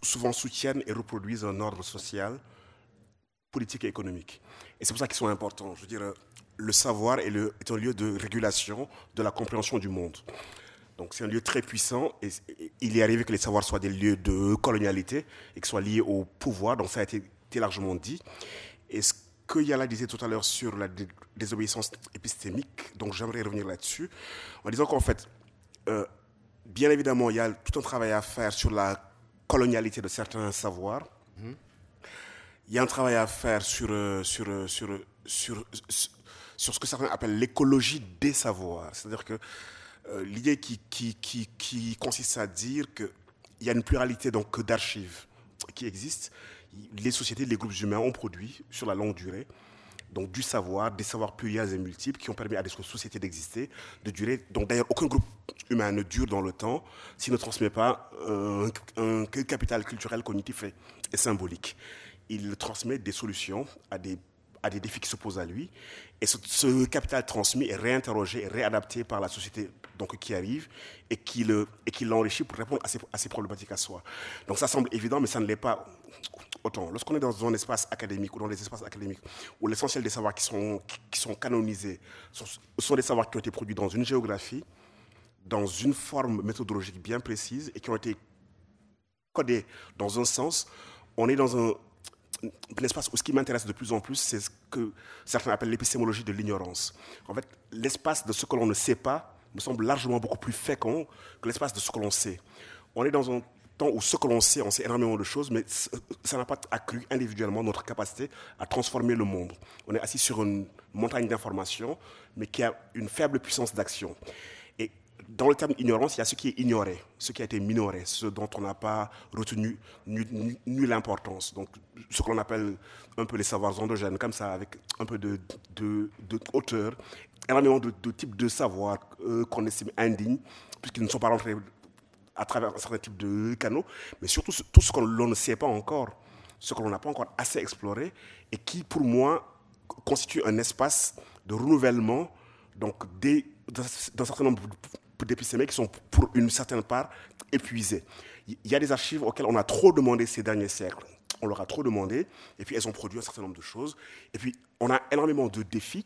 souvent soutiennent et reproduisent un ordre social, politique et économique. Et c'est pour ça qu'ils sont importants. Je veux dire, le savoir est un lieu de régulation de la compréhension du monde. Donc c'est un lieu très puissant et, il est arrivé que les savoirs soient des lieux de colonialité et qu'ils soient liés au pouvoir, donc ça a été, largement dit. Et ce que Yala disait tout à l'heure sur la désobéissance épistémique, donc j'aimerais revenir là-dessus, en disant qu'en fait, euh, bien évidemment, il y a tout un travail à faire sur la colonialité de certains savoirs. Il y a un travail à faire sur, euh, sur, euh, sur, sur, sur ce que certains appellent l'écologie des savoirs. C'est-à-dire que euh, l'idée qui, qui, qui, qui, consiste à dire qu'il y a une pluralité d'archives qui existent. Les sociétés, les groupes humains ont produit sur la longue durée donc du savoir, des savoirs pluriels et multiples qui ont permis à des sociétés d'exister, de durer. Donc d'ailleurs, aucun groupe humain ne dure dans le temps s'il ne transmet pas un, capital culturel, cognitif et symbolique. Il transmet des solutions à des à des défis qui se posent à lui. Et ce, capital transmis est réinterrogé et réadapté par la société donc, qui arrive et qui, le, l'enrichit pour répondre à ces, problématiques à soi. Donc ça semble évident, mais ça ne l'est pas autant. Lorsqu'on est dans un espace académique ou dans des espaces académiques où l'essentiel des savoirs qui sont, qui sont canonisés sont des savoirs qui ont été produits dans une géographie, dans une forme méthodologique bien précise et qui ont été codés dans un sens, on est dans un, l'espace où ce qui m'intéresse de plus en plus, c'est ce que certains appellent l'épistémologie de l'ignorance. En fait, l'espace de ce que l'on ne sait pas me semble largement beaucoup plus fécond que l'espace de ce que l'on sait. On est dans un temps où ce que l'on sait, on sait énormément de choses, mais ça n'a pas accru individuellement notre capacité à transformer le monde. On est assis sur une montagne d'informations, mais qui a une faible puissance d'action dans le terme ignorance, il y a ce qui est ignoré, ce qui a été minoré, ce dont on n'a pas retenu nulle importance. Donc, ce qu'on appelle un peu les savoirs endogènes, comme ça, avec un peu de, de, de hauteur, énormément de, types de savoirs euh, qu'on estime indignes, puisqu'ils ne sont pas rentrés à travers un certain type de canaux, mais surtout tout ce que l'on ne sait pas encore, ce que l'on n'a pas encore assez exploré, et qui, pour moi, constitue un espace de renouvellement donc d'un certain nombre d'épistémés qui sont pour une certaine part épuisés. Il y a des archives auxquelles on a trop demandé ces derniers siècles. On leur a trop demandé, et puis elles ont produit un certain nombre de choses. Et puis on a énormément de défis.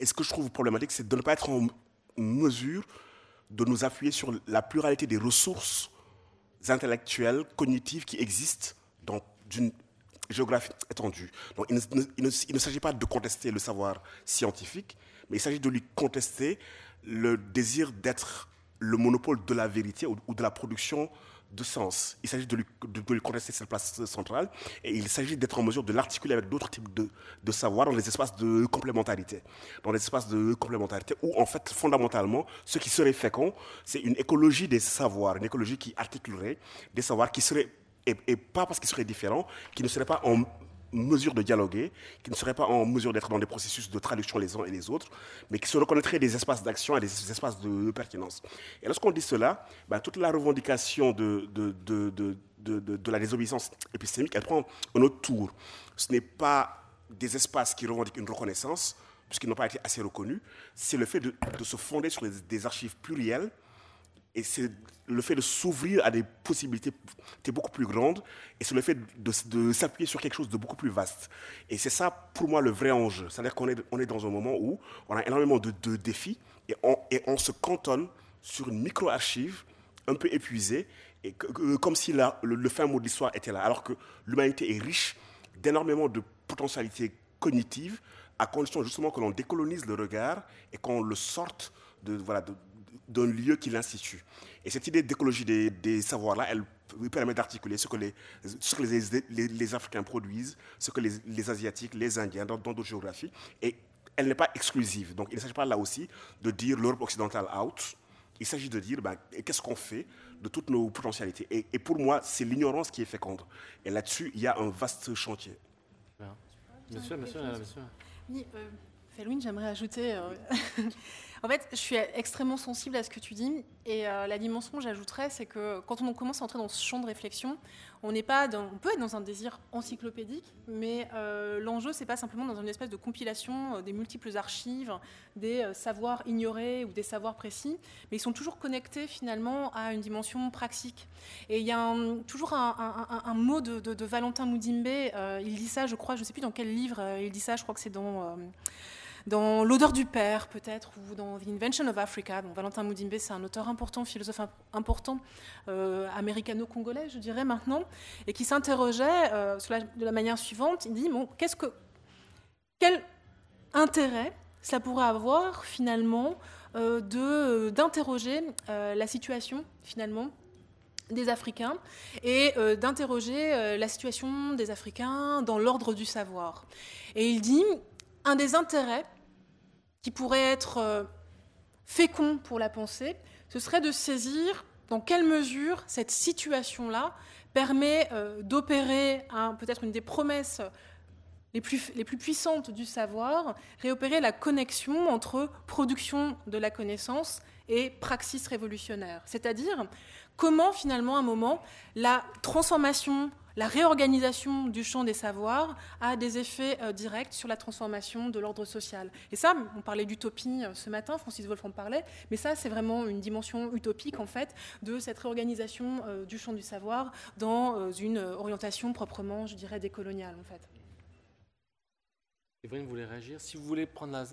Et ce que je trouve problématique, c'est de ne pas être en mesure de nous appuyer sur la pluralité des ressources intellectuelles, cognitives qui existent dans une géographie étendue. Donc, il ne s'agit pas de contester le savoir scientifique, mais il s'agit de lui contester le désir d'être le monopole de la vérité ou, de la production de sens. Il s'agit de lui, de, cette place centrale et il s'agit d'être en mesure de l'articuler avec d'autres types de, de savoir dans des espaces de complémentarité. Dans des espaces de complémentarité où, en fait, fondamentalement, ce qui serait fécond, c'est une écologie des savoirs, une écologie qui articulerait des savoirs qui seraient, et, et pas parce qu'ils seraient différents, qui ne seraient pas en mesure de dialoguer, qui ne seraient pas en mesure d'être dans des processus de traduction les uns et les autres, mais qui se reconnaîtraient des espaces d'action et des espaces de, pertinence. Et lorsqu'on dit cela, ben, toute la revendication de, de, de, de, la désobéissance épistémique, elle prend un autre tour. Ce n'est pas des espaces qui revendiquent une reconnaissance, puisqu'ils n'ont pas été assez reconnus, c'est le fait de, se fonder sur des archives plurielles et c'est le fait de s'ouvrir à des possibilités beaucoup plus grandes, et c'est le fait de, s'appuyer sur quelque chose de beaucoup plus vaste. Et c'est ça, pour moi, le vrai enjeu. C'est-à-dire qu'on est, on est dans un moment où on a énormément de, défis, et on, se cantonne sur une micro-archive un peu épuisée, et comme si la, le, fin mot de l'histoire était là, alors que l'humanité est riche d'énormément de potentialités cognitives, à condition justement que l'on décolonise le regard et qu'on le sorte de, voilà, de, d'un lieu qui l'institue. Et cette idée d'écologie des, savoirs-là, elle permet d'articuler ce que, les, ce que les, les, Africains produisent, ce que les, Asiatiques, les Indiens, dans d'autres géographies. Et elle n'est pas exclusive. Donc il ne s'agit pas là aussi de dire l'Europe occidentale out. Il s'agit de dire ben, qu'est-ce qu'on fait de toutes nos potentialités? Et, pour moi, c'est l'ignorance qui est féconde. Et là-dessus, il y a un vaste chantier. Monsieur, monsieur, monsieur. Oui, euh, j'aimerais ajouter. Euh, En fait, je suis extrêmement sensible à ce que tu dis. Et euh, la dimension, j'ajouterais, c'est que quand on commence à entrer dans ce champ de réflexion, on, n'est pas on peut être dans un désir encyclopédique, mais euh, l'enjeu, c'est pas simplement dans une espèce de compilation euh, des multiples archives, des savoirs ignorés ou des savoirs précis, mais ils sont toujours connectés finalement à une dimension praxique. Et il y a toujours un, mot de, Valentin Moudimbe, il dit ça, je crois, je ne sais plus dans quel livre il dit ça, je crois que c'est dans dans L'odeur du père, peut-être, ou dans The Invention of Africa. Donc, Valentin Moudimbe, c'est un auteur important, philosophe important, euh, américano-congolais, je dirais maintenant, et qui s'interrogeait euh, de la manière suivante. Il dit bon, qu'est-ce que, quel intérêt ça pourrait avoir finalement euh, d'interroger la situation finalement des Africains et d'interroger la situation des Africains dans l'ordre du savoir. Et il dit un des intérêts qui pourrait être fécond pour la pensée, ce serait de saisir dans quelle mesure cette situation-là permet d'opérer peut-être une des promesses les plus, les plus puissantes du savoir, réopérer la connexion entre production de la connaissance et praxis révolutionnaire. C'est-à-dire comment finalement à un moment la transformation, la réorganisation du champ des savoirs a des effets euh, directs sur la transformation de l'ordre social. Et ça, on parlait d'utopie euh, ce matin, Francis Wolff en parlait, mais ça c'est vraiment une dimension utopique en fait de cette réorganisation euh, du champ du savoir dans une orientation proprement, je dirais, décoloniale en fait. Voulait réagir? Si vous voulez prendre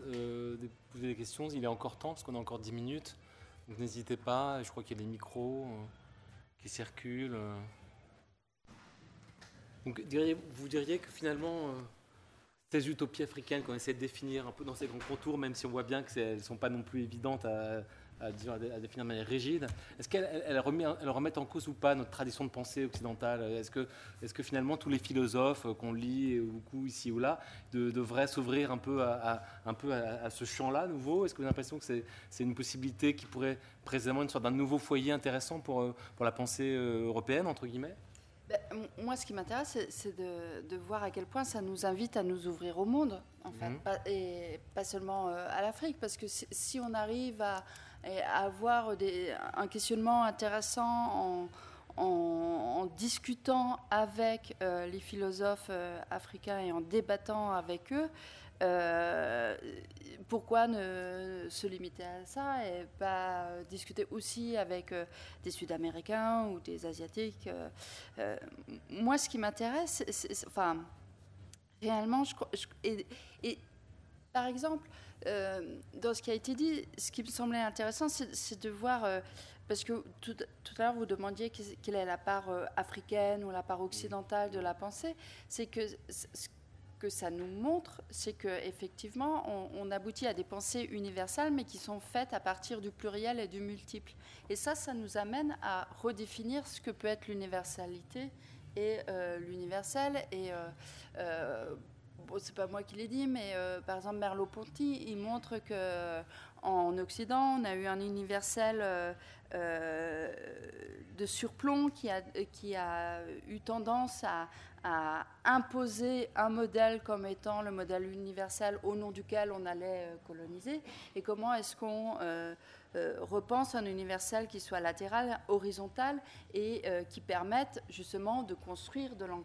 poser des questions, il est encore temps parce qu'on a encore 10 minutes. N'hésitez pas, je crois qu'il y a des micros qui circulent. Donc vous diriez que finalement, euh, ces utopies africaines qu'on essaie de définir un peu dans ces grands contours, même si on voit bien qu'elles ne sont pas non plus évidentes à, définir de manière rigide. Est-ce qu'elles remettent en cause ou pas notre tradition de pensée occidentale? Est-ce que, finalement tous les philosophes qu'on lit beaucoup ici ou là devraient s'ouvrir un peu à, un peu à, ce champ-là nouveau? Est-ce que vous avez l'impression que c'est une possibilité qui pourrait précisément une sorte d'un nouveau foyer intéressant pour, euh, pour la pensée euh, européenne, entre guillemets? Ben, moi, ce qui m'intéresse, c'est de, voir à quel point ça nous invite à nous ouvrir au monde, en fait, mhm. et pas seulement euh, à l'Afrique, parce que si on arrive à, avoir des, un questionnement intéressant en, en, discutant avec euh, les philosophes euh, africains et en débattant avec eux. Euh, pourquoi ne se limiter à ça et pas discuter aussi avec des Sud-Américains ou des Asiatiques Moi, ce qui m'intéresse, enfin, réellement, je, et, et, par exemple, euh, dans ce qui a été dit, ce qui me semblait intéressant, c'est de voir, euh, parce que tout, à l'heure vous demandiez quelle est la part euh, africaine ou la part occidentale de la pensée, c'est que ce que ça nous montre, c'est qu'effectivement, on, on aboutit à des pensées universelles, mais qui sont faites à partir du pluriel et du multiple. Et ça, ça nous amène à redéfinir ce que peut être l'universalité et l'universel. Et c'est pas moi qui l'ai dit, mais euh, par exemple Merleau-Ponty, il montre que en Occident, on a eu un universel euh, euh, de surplomb qui a, qui a eu tendance à, imposer un modèle comme étant le modèle universel au nom duquel on allait coloniser. Et comment est-ce qu'on euh, repense un universel qui soit latéral, horizontal et euh, qui permette justement de construire de l'en.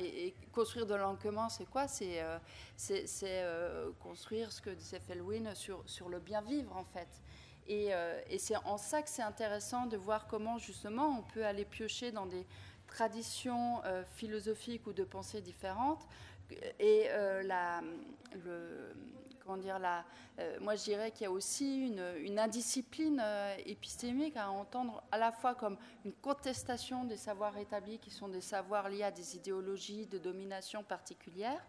Et, construire de l'en c'est quoi? C'est euh, construire ce que disait Felwin sur le bien vivre en fait. Et, et c'est en ça que c'est intéressant de voir comment justement on peut aller piocher dans des traditions philosophiques ou de pensée différentes. Et la, le, dire, la, euh, moi je dirais qu'il y a aussi une, indiscipline euh, épistémique à entendre à la fois comme une contestation des savoirs établis qui sont des savoirs liés à des idéologies de domination particulières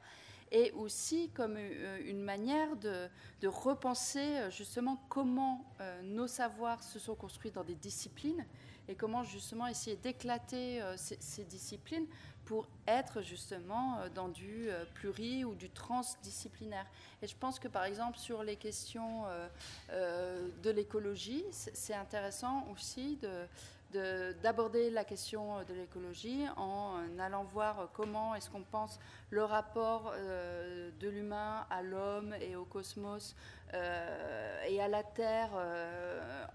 et aussi comme euh, une manière de, repenser justement comment nos savoirs se sont construits dans des disciplines et comment justement essayer d'éclater ces, disciplines pour être justement euh, dans du euh, pluri ou du transdisciplinaire. Et je pense que par exemple sur les questions euh, de l'écologie, c'est intéressant aussi d'aborder la question de l'écologie en allant voir comment est-ce qu'on pense le rapport de l'humain à l'homme et au cosmos euh, et à la Terre euh,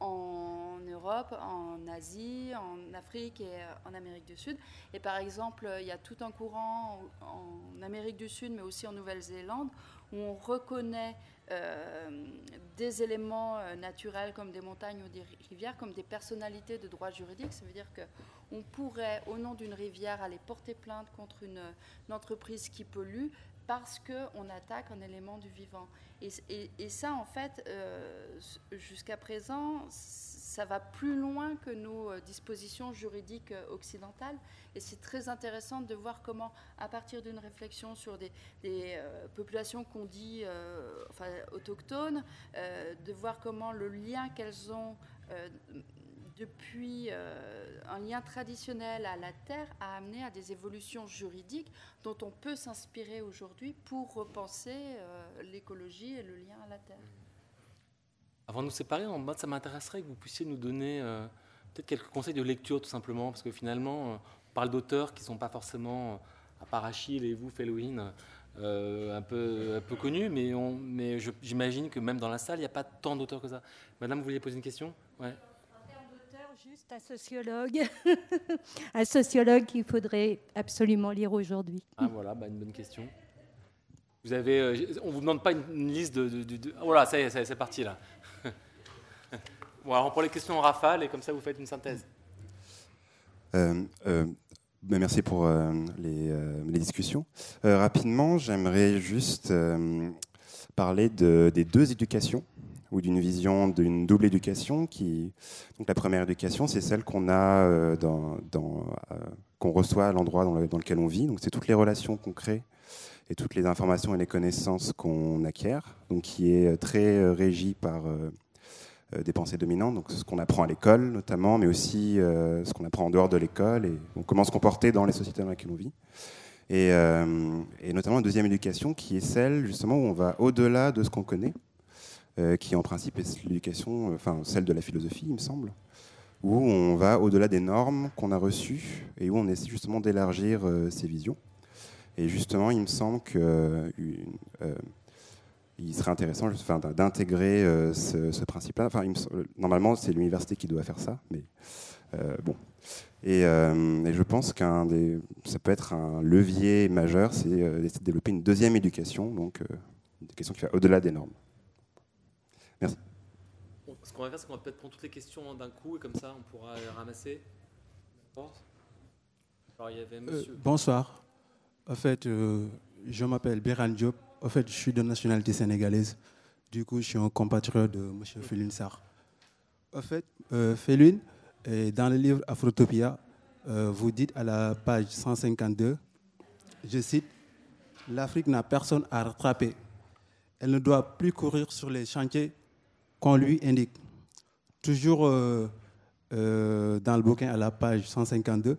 en, Europe, en Asie, en Afrique et euh, en Amérique du Sud. Et par exemple, il y a tout un courant en Amérique du Sud, mais aussi en Nouvelle-Zélande, où on reconnaît des éléments naturels comme des montagnes ou des rivières comme des personnalités de droit juridique. Ça veut dire qu'on pourrait, au nom d'une rivière, aller porter plainte contre une, entreprise qui pollue parce qu'on attaque un élément du vivant. Et, ça, en fait, euh, jusqu'à présent, ça va plus loin que nos euh, dispositions juridiques euh, occidentales. Et c'est très intéressant de voir comment, à partir d'une réflexion sur des, populations qu'on dit autochtones, de voir comment le lien qu'elles ont depuis un lien traditionnel à la terre, a amené à des évolutions juridiques dont on peut s'inspirer aujourd'hui pour repenser l'écologie et le lien à la terre. Avant de nous séparer, en mode, ça m'intéresserait que vous puissiez nous donner peut-être quelques conseils de lecture tout simplement, parce que finalement, on parle d'auteurs qui ne sont pas forcément, à part Achille et vous, Felwin, euh, un, peu, un peu connus, mais, on, mais j'imagine que même dans la salle, il n'y a pas tant d'auteurs que ça. Madame, vous vouliez poser une question? Ouais. En termes d'auteur, juste un sociologue, un sociologue qu'il faudrait absolument lire aujourd'hui. Ah voilà, bah, une bonne question. Vous avez, euh, on vous demande pas une, liste de, de, voilà, ça y est, c'est parti là. Bon, alors on prend les questions en rafale et comme ça vous faites une synthèse. Euh, euh ben, merci pour euh, les, discussions. Rapidement, j'aimerais juste parler des deux éducations ou d'une vision d'une double éducation. Donc la première éducation, c'est celle qu'on a qu'on reçoit à l'endroit dans, lequel on vit. Donc c'est toutes les relations qu'on crée et toutes les informations et les connaissances qu'on acquiert. Donc qui est très régie par des pensées dominantes, donc ce qu'on apprend à l'école notamment, mais aussi euh, ce qu'on apprend en dehors de l'école et comment se comporter dans les sociétés dans lesquelles on vit. Et, euh, et, notamment une deuxième éducation qui est celle justement où on va au-delà de ce qu'on connaît, qui en principe est l'éducation, enfin celle de la philosophie, il me semble, où on va au-delà des normes qu'on a reçues et où on essaie justement d'élargir ses visions. Et justement, il me semble que il serait intéressant enfin, d'intégrer euh, ce, principe-là. Enfin, normalement, c'est l'université qui doit faire ça, mais euh, bon. Euh, et, je pense qu'un des, ça peut être un levier majeur, c'est d'essayer de développer une deuxième éducation, donc une éducation qui va au-delà des normes. Merci. Ce qu'on va faire, c'est qu'on va peut-être prendre toutes les questions d'un coup et comme ça, on pourra les ramasser. Alors, il y avait monsieur... bonsoir. En fait, je m'appelle Béran Diop. En fait, je suis de nationalité sénégalaise. Du coup, je suis un compatriote de M. Félune Sarr. En fait, euh, dans le livre Afrotopia, euh, vous dites à la page 152, je cite, L'Afrique n'a personne à rattraper. Elle ne doit plus courir sur les chantiers qu'on lui indique. Toujours euh, euh, dans le bouquin à la page 152,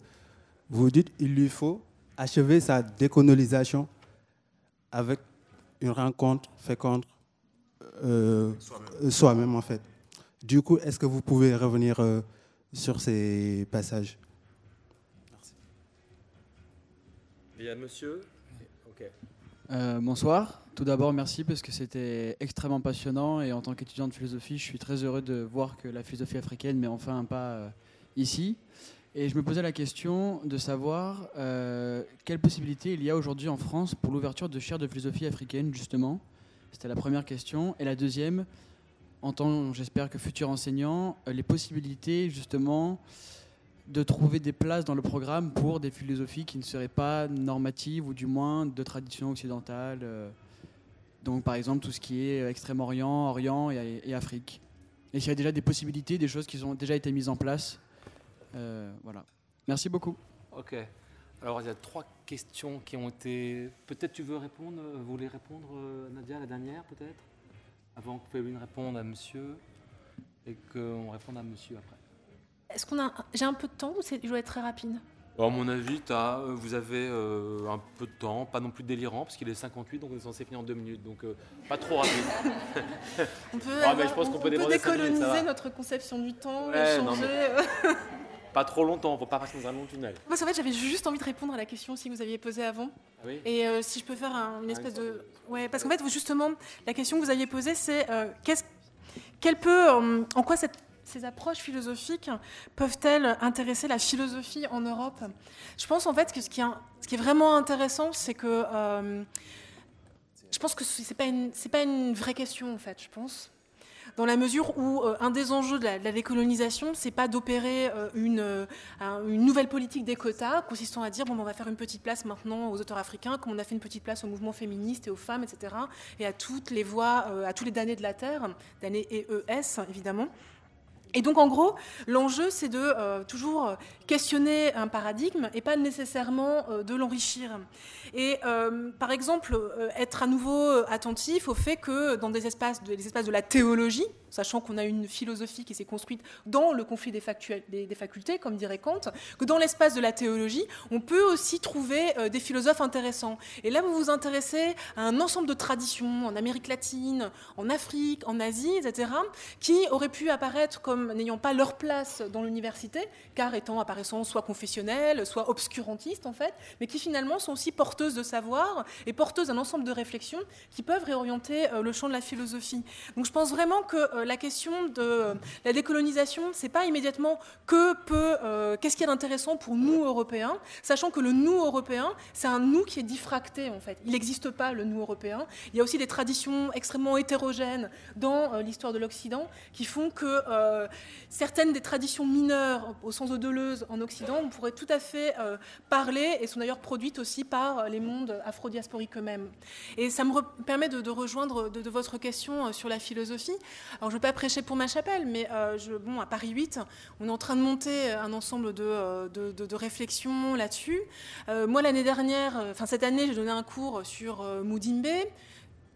vous dites il lui faut achever sa décolonisation avec une rencontre féconde euh, soi-même, en fait. Du coup, est-ce que vous pouvez revenir euh, sur ces passages? Merci. Il y a monsieur? Euh, bonsoir. Tout d'abord, merci parce que c'était extrêmement passionnant et en tant qu'étudiant de philosophie, je suis très heureux de voir que la philosophie africaine met enfin un pas ici. Et je me posais la question de savoir euh, quelle possibilité il y a aujourd'hui en France pour l'ouverture de chaires de philosophie africaine, justement. C'était la première question. Et la deuxième, en tant, j'espère que futur enseignant, euh, les possibilités, justement, de trouver des places dans le programme pour des philosophies qui ne seraient pas normatives ou du moins de tradition occidentale. Euh. donc, par exemple, tout ce qui est Extrême-Orient, Orient et, et Afrique. Et s'il y a déjà des possibilités, des choses qui ont déjà été mises en place voilà. Merci beaucoup. Ok. Alors, il y a trois questions qui ont été. Peut-être tu veux répondre, euh, vous voulez répondre, euh, Nadia, la dernière, peut-être? Avant que Péline réponde à monsieur et qu'on réponde à monsieur après. Est-ce qu'on a. J'ai un peu de temps ou je dois être très rapide? À mon avis, as, vous avez un peu de temps, pas non plus délirant, parce qu'il est 58, donc on est censé finir en deux minutes, donc pas trop rapide. on peut, je pense qu'on peut, décoloniser notre conception du temps, changer. Pas trop longtemps, on ne faut pas passer dans un long tunnel. Parce qu'en fait, j'avais juste envie de répondre à la question aussi que vous aviez posée avant. Ah oui Et euh, si je peux faire une espèce de. Ouais, parce qu'en fait, justement, la question que vous aviez posée, c'est euh, qu'est-ce, peut, euh, en quoi cette, ces approches philosophiques peuvent-elles intéresser la philosophie en Europe? Je pense en fait que ce qui est, ce qui est vraiment intéressant, c'est que je pense que c'est pas une, c'est pas une vraie question en fait. Je pense dans la mesure où euh, un des enjeux de la, décolonisation, c'est pas d'opérer euh, une, euh, une, nouvelle politique des quotas consistant à dire bon, ben, on va faire une petite place maintenant aux auteurs africains, comme on a fait une petite place au mouvement féministe et aux femmes, etc., et à toutes les voix, à tous les damnés de la terre, damnés EES évidemment. Et donc en gros, l'enjeu, c'est de euh, toujours questionner un paradigme et pas nécessairement euh, de l'enrichir. Et euh, par exemple, être à nouveau attentif au fait que dans des espaces de, des espaces de la théologie, sachant qu'on a une philosophie qui s'est construite dans le conflit des, des, facultés, comme dirait Kant, que dans l'espace de la théologie, on peut aussi trouver des philosophes intéressants. Et là, vous vous intéressez à un ensemble de traditions en Amérique latine, en Afrique, en Asie, etc., qui auraient pu apparaître comme n'ayant pas leur place dans l'université, car étant apparaissant soit confessionnels, soit obscurantistes en fait, mais qui finalement sont aussi porteuses de savoir et porteuses d'un ensemble de réflexions qui peuvent réorienter euh, le champ de la philosophie. Donc je pense vraiment que euh, la question de la décolonisation, c'est pas immédiatement que peut, euh, qu'est-ce qui est intéressant pour nous Européens, sachant que le nous européen, c'est un nous qui est diffracté en fait. Il n'existe pas le nous européen. Il y a aussi des traditions extrêmement hétérogènes dans l'histoire de l'Occident qui font que certaines des traditions mineures, au sens de Deleuze en Occident, on pourrait tout à fait euh, parler et sont d'ailleurs produites aussi par les mondes afro-diasporiques eux-mêmes. Et ça me permet de, rejoindre de, votre question euh, sur la philosophie. Alors je ne veux pas prêcher pour ma chapelle, mais euh, je, bon, à Paris 8, on est en train de monter un ensemble de, de réflexions là-dessus. moi, l'année dernière, enfin cette année, j'ai donné un cours sur Moudimbe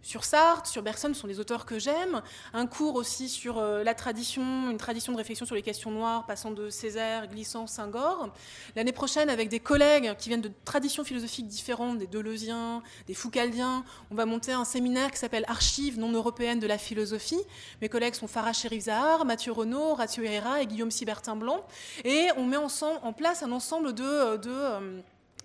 sur Sartre, sur Bergson, ce sont des auteurs que j'aime. Un cours aussi sur euh, la tradition, une tradition de réflexion sur les questions noires, passant de Césaire, Glissant, Senghor. L'année prochaine, avec des collègues qui viennent de traditions philosophiques différentes, des Deleuziens, des Foucaldiens, on va monter un séminaire qui s'appelle Archives non européennes de la philosophie. Mes collègues sont Farah Zahar, Mathieu Renaud, Ratio Herrera et Guillaume Sibertin Blanc. Et on met en place un ensemble de... de euh,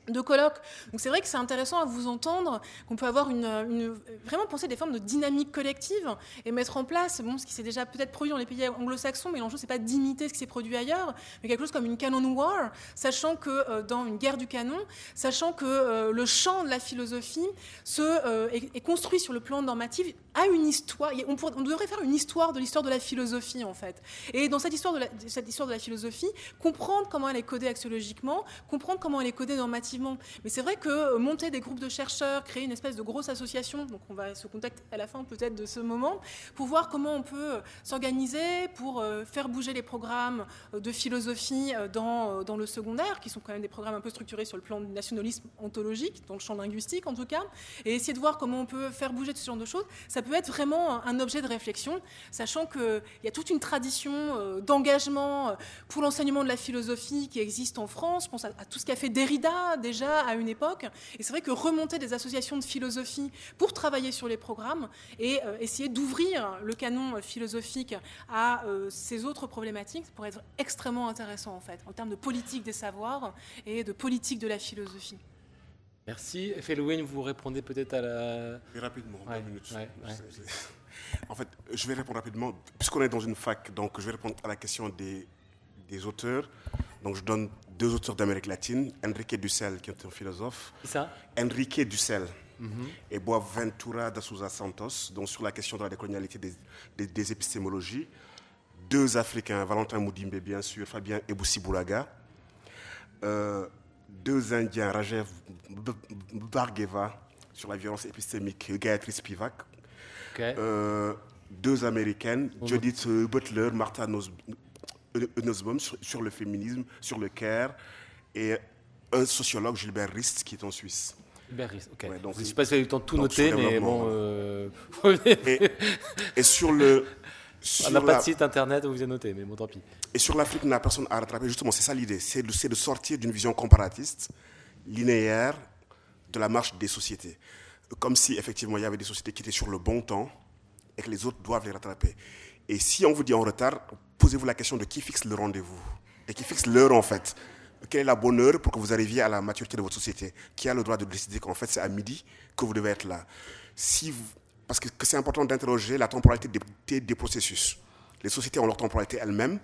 de colloques. Donc c'est vrai que c'est intéressant à vous entendre, qu'on peut avoir une, vraiment penser des formes de dynamique collective et mettre en place, bon, ce qui s'est déjà peut-être produit dans les pays anglo-saxons, mais l'enjeu c'est pas d'imiter ce qui s'est produit ailleurs, mais quelque chose comme une canon war, sachant que euh, dans une guerre du canon, sachant que euh, le champ de la philosophie se, euh, est, construit sur le plan normatif, a une histoire. On, devrait faire une histoire de l'histoire de la philosophie en fait. Et dans cette histoire de cette histoire de la philosophie, comprendre comment elle est codée axiologiquement, comprendre comment elle est codée normativement mais c'est vrai que euh, monter des groupes de chercheurs, créer une espèce de grosse association, donc on va se contacter à la fin peut-être de ce moment, pour voir comment on peut euh, s'organiser pour euh, faire bouger les programmes de philosophie dans, dans le secondaire, qui sont quand même des programmes un peu structurés sur le plan du nationalisme ontologique, dans le champ linguistique en tout cas, et essayer de voir comment on peut faire bouger ce genre de choses. Ça peut être vraiment un objet de réflexion, sachant qu'il y a toute une tradition d'engagement pour l'enseignement de la philosophie qui existe en France. Je pense à, à tout ce qu'a fait Derrida, déjà à une époque. Et c'est vrai que remonter des associations de philosophie pour travailler sur les programmes et euh, essayer d'ouvrir le canon philosophique à euh, ces autres problématiques pourrait être extrêmement intéressant en fait, en termes de politique des savoirs et de politique de la philosophie. Merci. Félouine, vous répondez peut-être à la... rapidement, minutes. En fait, je vais répondre rapidement, puisqu'on est dans une fac, donc je vais répondre à la question des, des auteurs. Donc je donne deux auteurs d'Amérique latine, Enrique Dussel, qui est un philosophe. ça? Enrique Dussel. Mhm. Et Boaventura da Souza Santos, donc sur la question de la décolonialité des, épistémologies. Deux Africains, Valentin Moudimbe, bien sûr, Fabien Eboussi Boulaga. Euh, deux Indiens, Rajev Bargeva, sur la violence épistémique, Gayatri Spivak. Euh, deux Américaines, Judith Butler, Martha Nussbaum sur, le féminisme, sur le care, et un sociologue, Gilbert Rist, qui est en Suisse. Gilbert Rist, ok. je ne sais pas si vous avez eu le temps de tout noter, mais bon... Euh, et, sur le... On n'a pas de site internet où vous avez noté, mais bon, tant pis. Et sur l'Afrique, on n'a personne à rattraper. Justement, c'est ça l'idée. C'est de, de, sortir d'une vision comparatiste, linéaire, de la marche des sociétés. Comme si, effectivement, il y avait des sociétés qui étaient sur le bon temps et que les autres doivent les rattraper. Et si on vous dit en retard, posez-vous la question de qui fixe le rendez-vous et qui fixe l'heure en fait. Quelle est la bonne heure pour que vous arriviez à la maturité de votre société Qui a le droit de décider qu'en fait c'est à midi que vous devez être là si Parce que, c'est important d'interroger la temporalité des, des processus. Les sociétés ont leur temporalité elles-mêmes,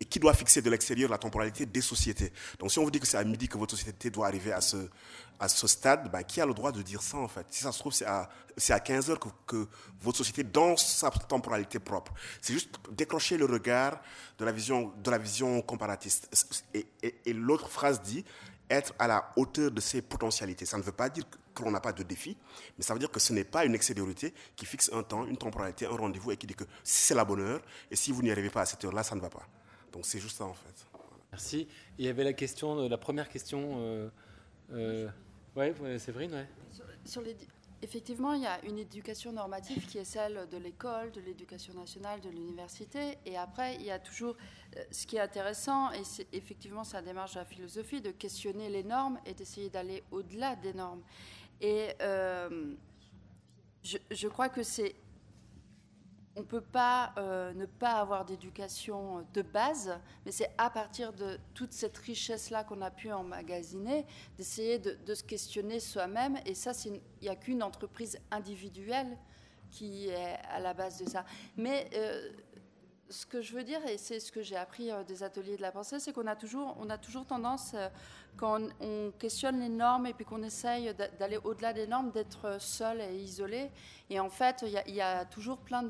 et qui doit fixer de l'extérieur la temporalité des sociétés. Donc si on vous dit que c'est à midi que votre société doit arriver à ce, à ce stade, ben, qui a le droit de dire ça en fait? Si ça se trouve, c'est à, à 15 heures que, que, votre société, dans sa temporalité propre, c'est juste décrocher le regard de la vision, de la vision comparatiste. Et, l'autre phrase dit, être à la hauteur de ses potentialités. Ça ne veut pas dire que l'on n'a pas de défi, mais ça veut dire que ce n'est pas une extériorité qui fixe un temps, une temporalité, un rendez-vous et qui dit que si c'est la bonne heure et si vous n'y arrivez pas à cette heure-là, ça ne va pas. Donc c'est juste ça en fait. Merci. il y avait la question, la première question. Euh, euh, ouais, Séverine, ouais. Sur, les, effectivement, il y a une éducation normative qui est celle de l'école, de l'éducation nationale, de l'université. Et après, il y a toujours euh, ce qui est intéressant, et c'est effectivement sa démarche de la philosophie, de questionner les normes et d'essayer d'aller au-delà des normes. Et euh, je, je, crois que c'est on ne peut pas euh, ne pas avoir d'éducation de base, mais c'est à partir de toute cette richesse-là qu'on a pu emmagasiner, d'essayer de, se questionner soi-même. Et ça, il n'y a qu'une entreprise individuelle qui est à la base de ça. Mais euh, ce que je veux dire, et c'est ce que j'ai appris euh, des ateliers de la pensée, c'est qu'on a toujours, on a toujours tendance, quand on, questionne les normes et puis qu'on essaye d'aller au-delà des normes, d'être seul et isolé. Et en fait, il y, a toujours plein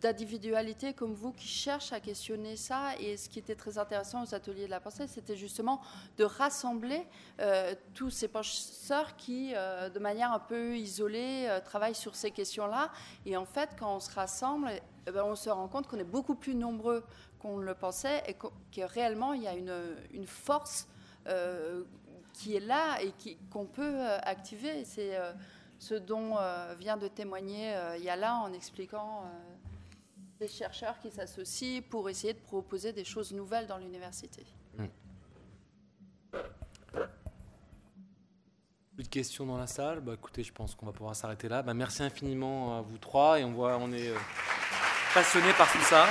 d'individualités comme vous qui cherchent à questionner ça. Et ce qui était très intéressant aux ateliers de la pensée, c'était justement de rassembler euh, tous ces penseurs qui, euh, de manière un peu isolée, euh, travaillent sur ces questions-là. Et en fait, quand on se rassemble, eh ben, on se rend compte qu'on est beaucoup plus nombreux qu'on le pensait et que, réellement, il y a une, une force qui est là et qu'on peut activer. C'est ce dont euh, vient de témoigner euh, Yala en expliquant euh, des chercheurs qui s'associent pour essayer de proposer des choses nouvelles dans l'université. Hmm. Plus de questions dans la salle? Bah, Écoutez, je pense qu'on va pouvoir s'arrêter là. Bah, merci infiniment à vous trois et on voit, on est passionné par tout ça.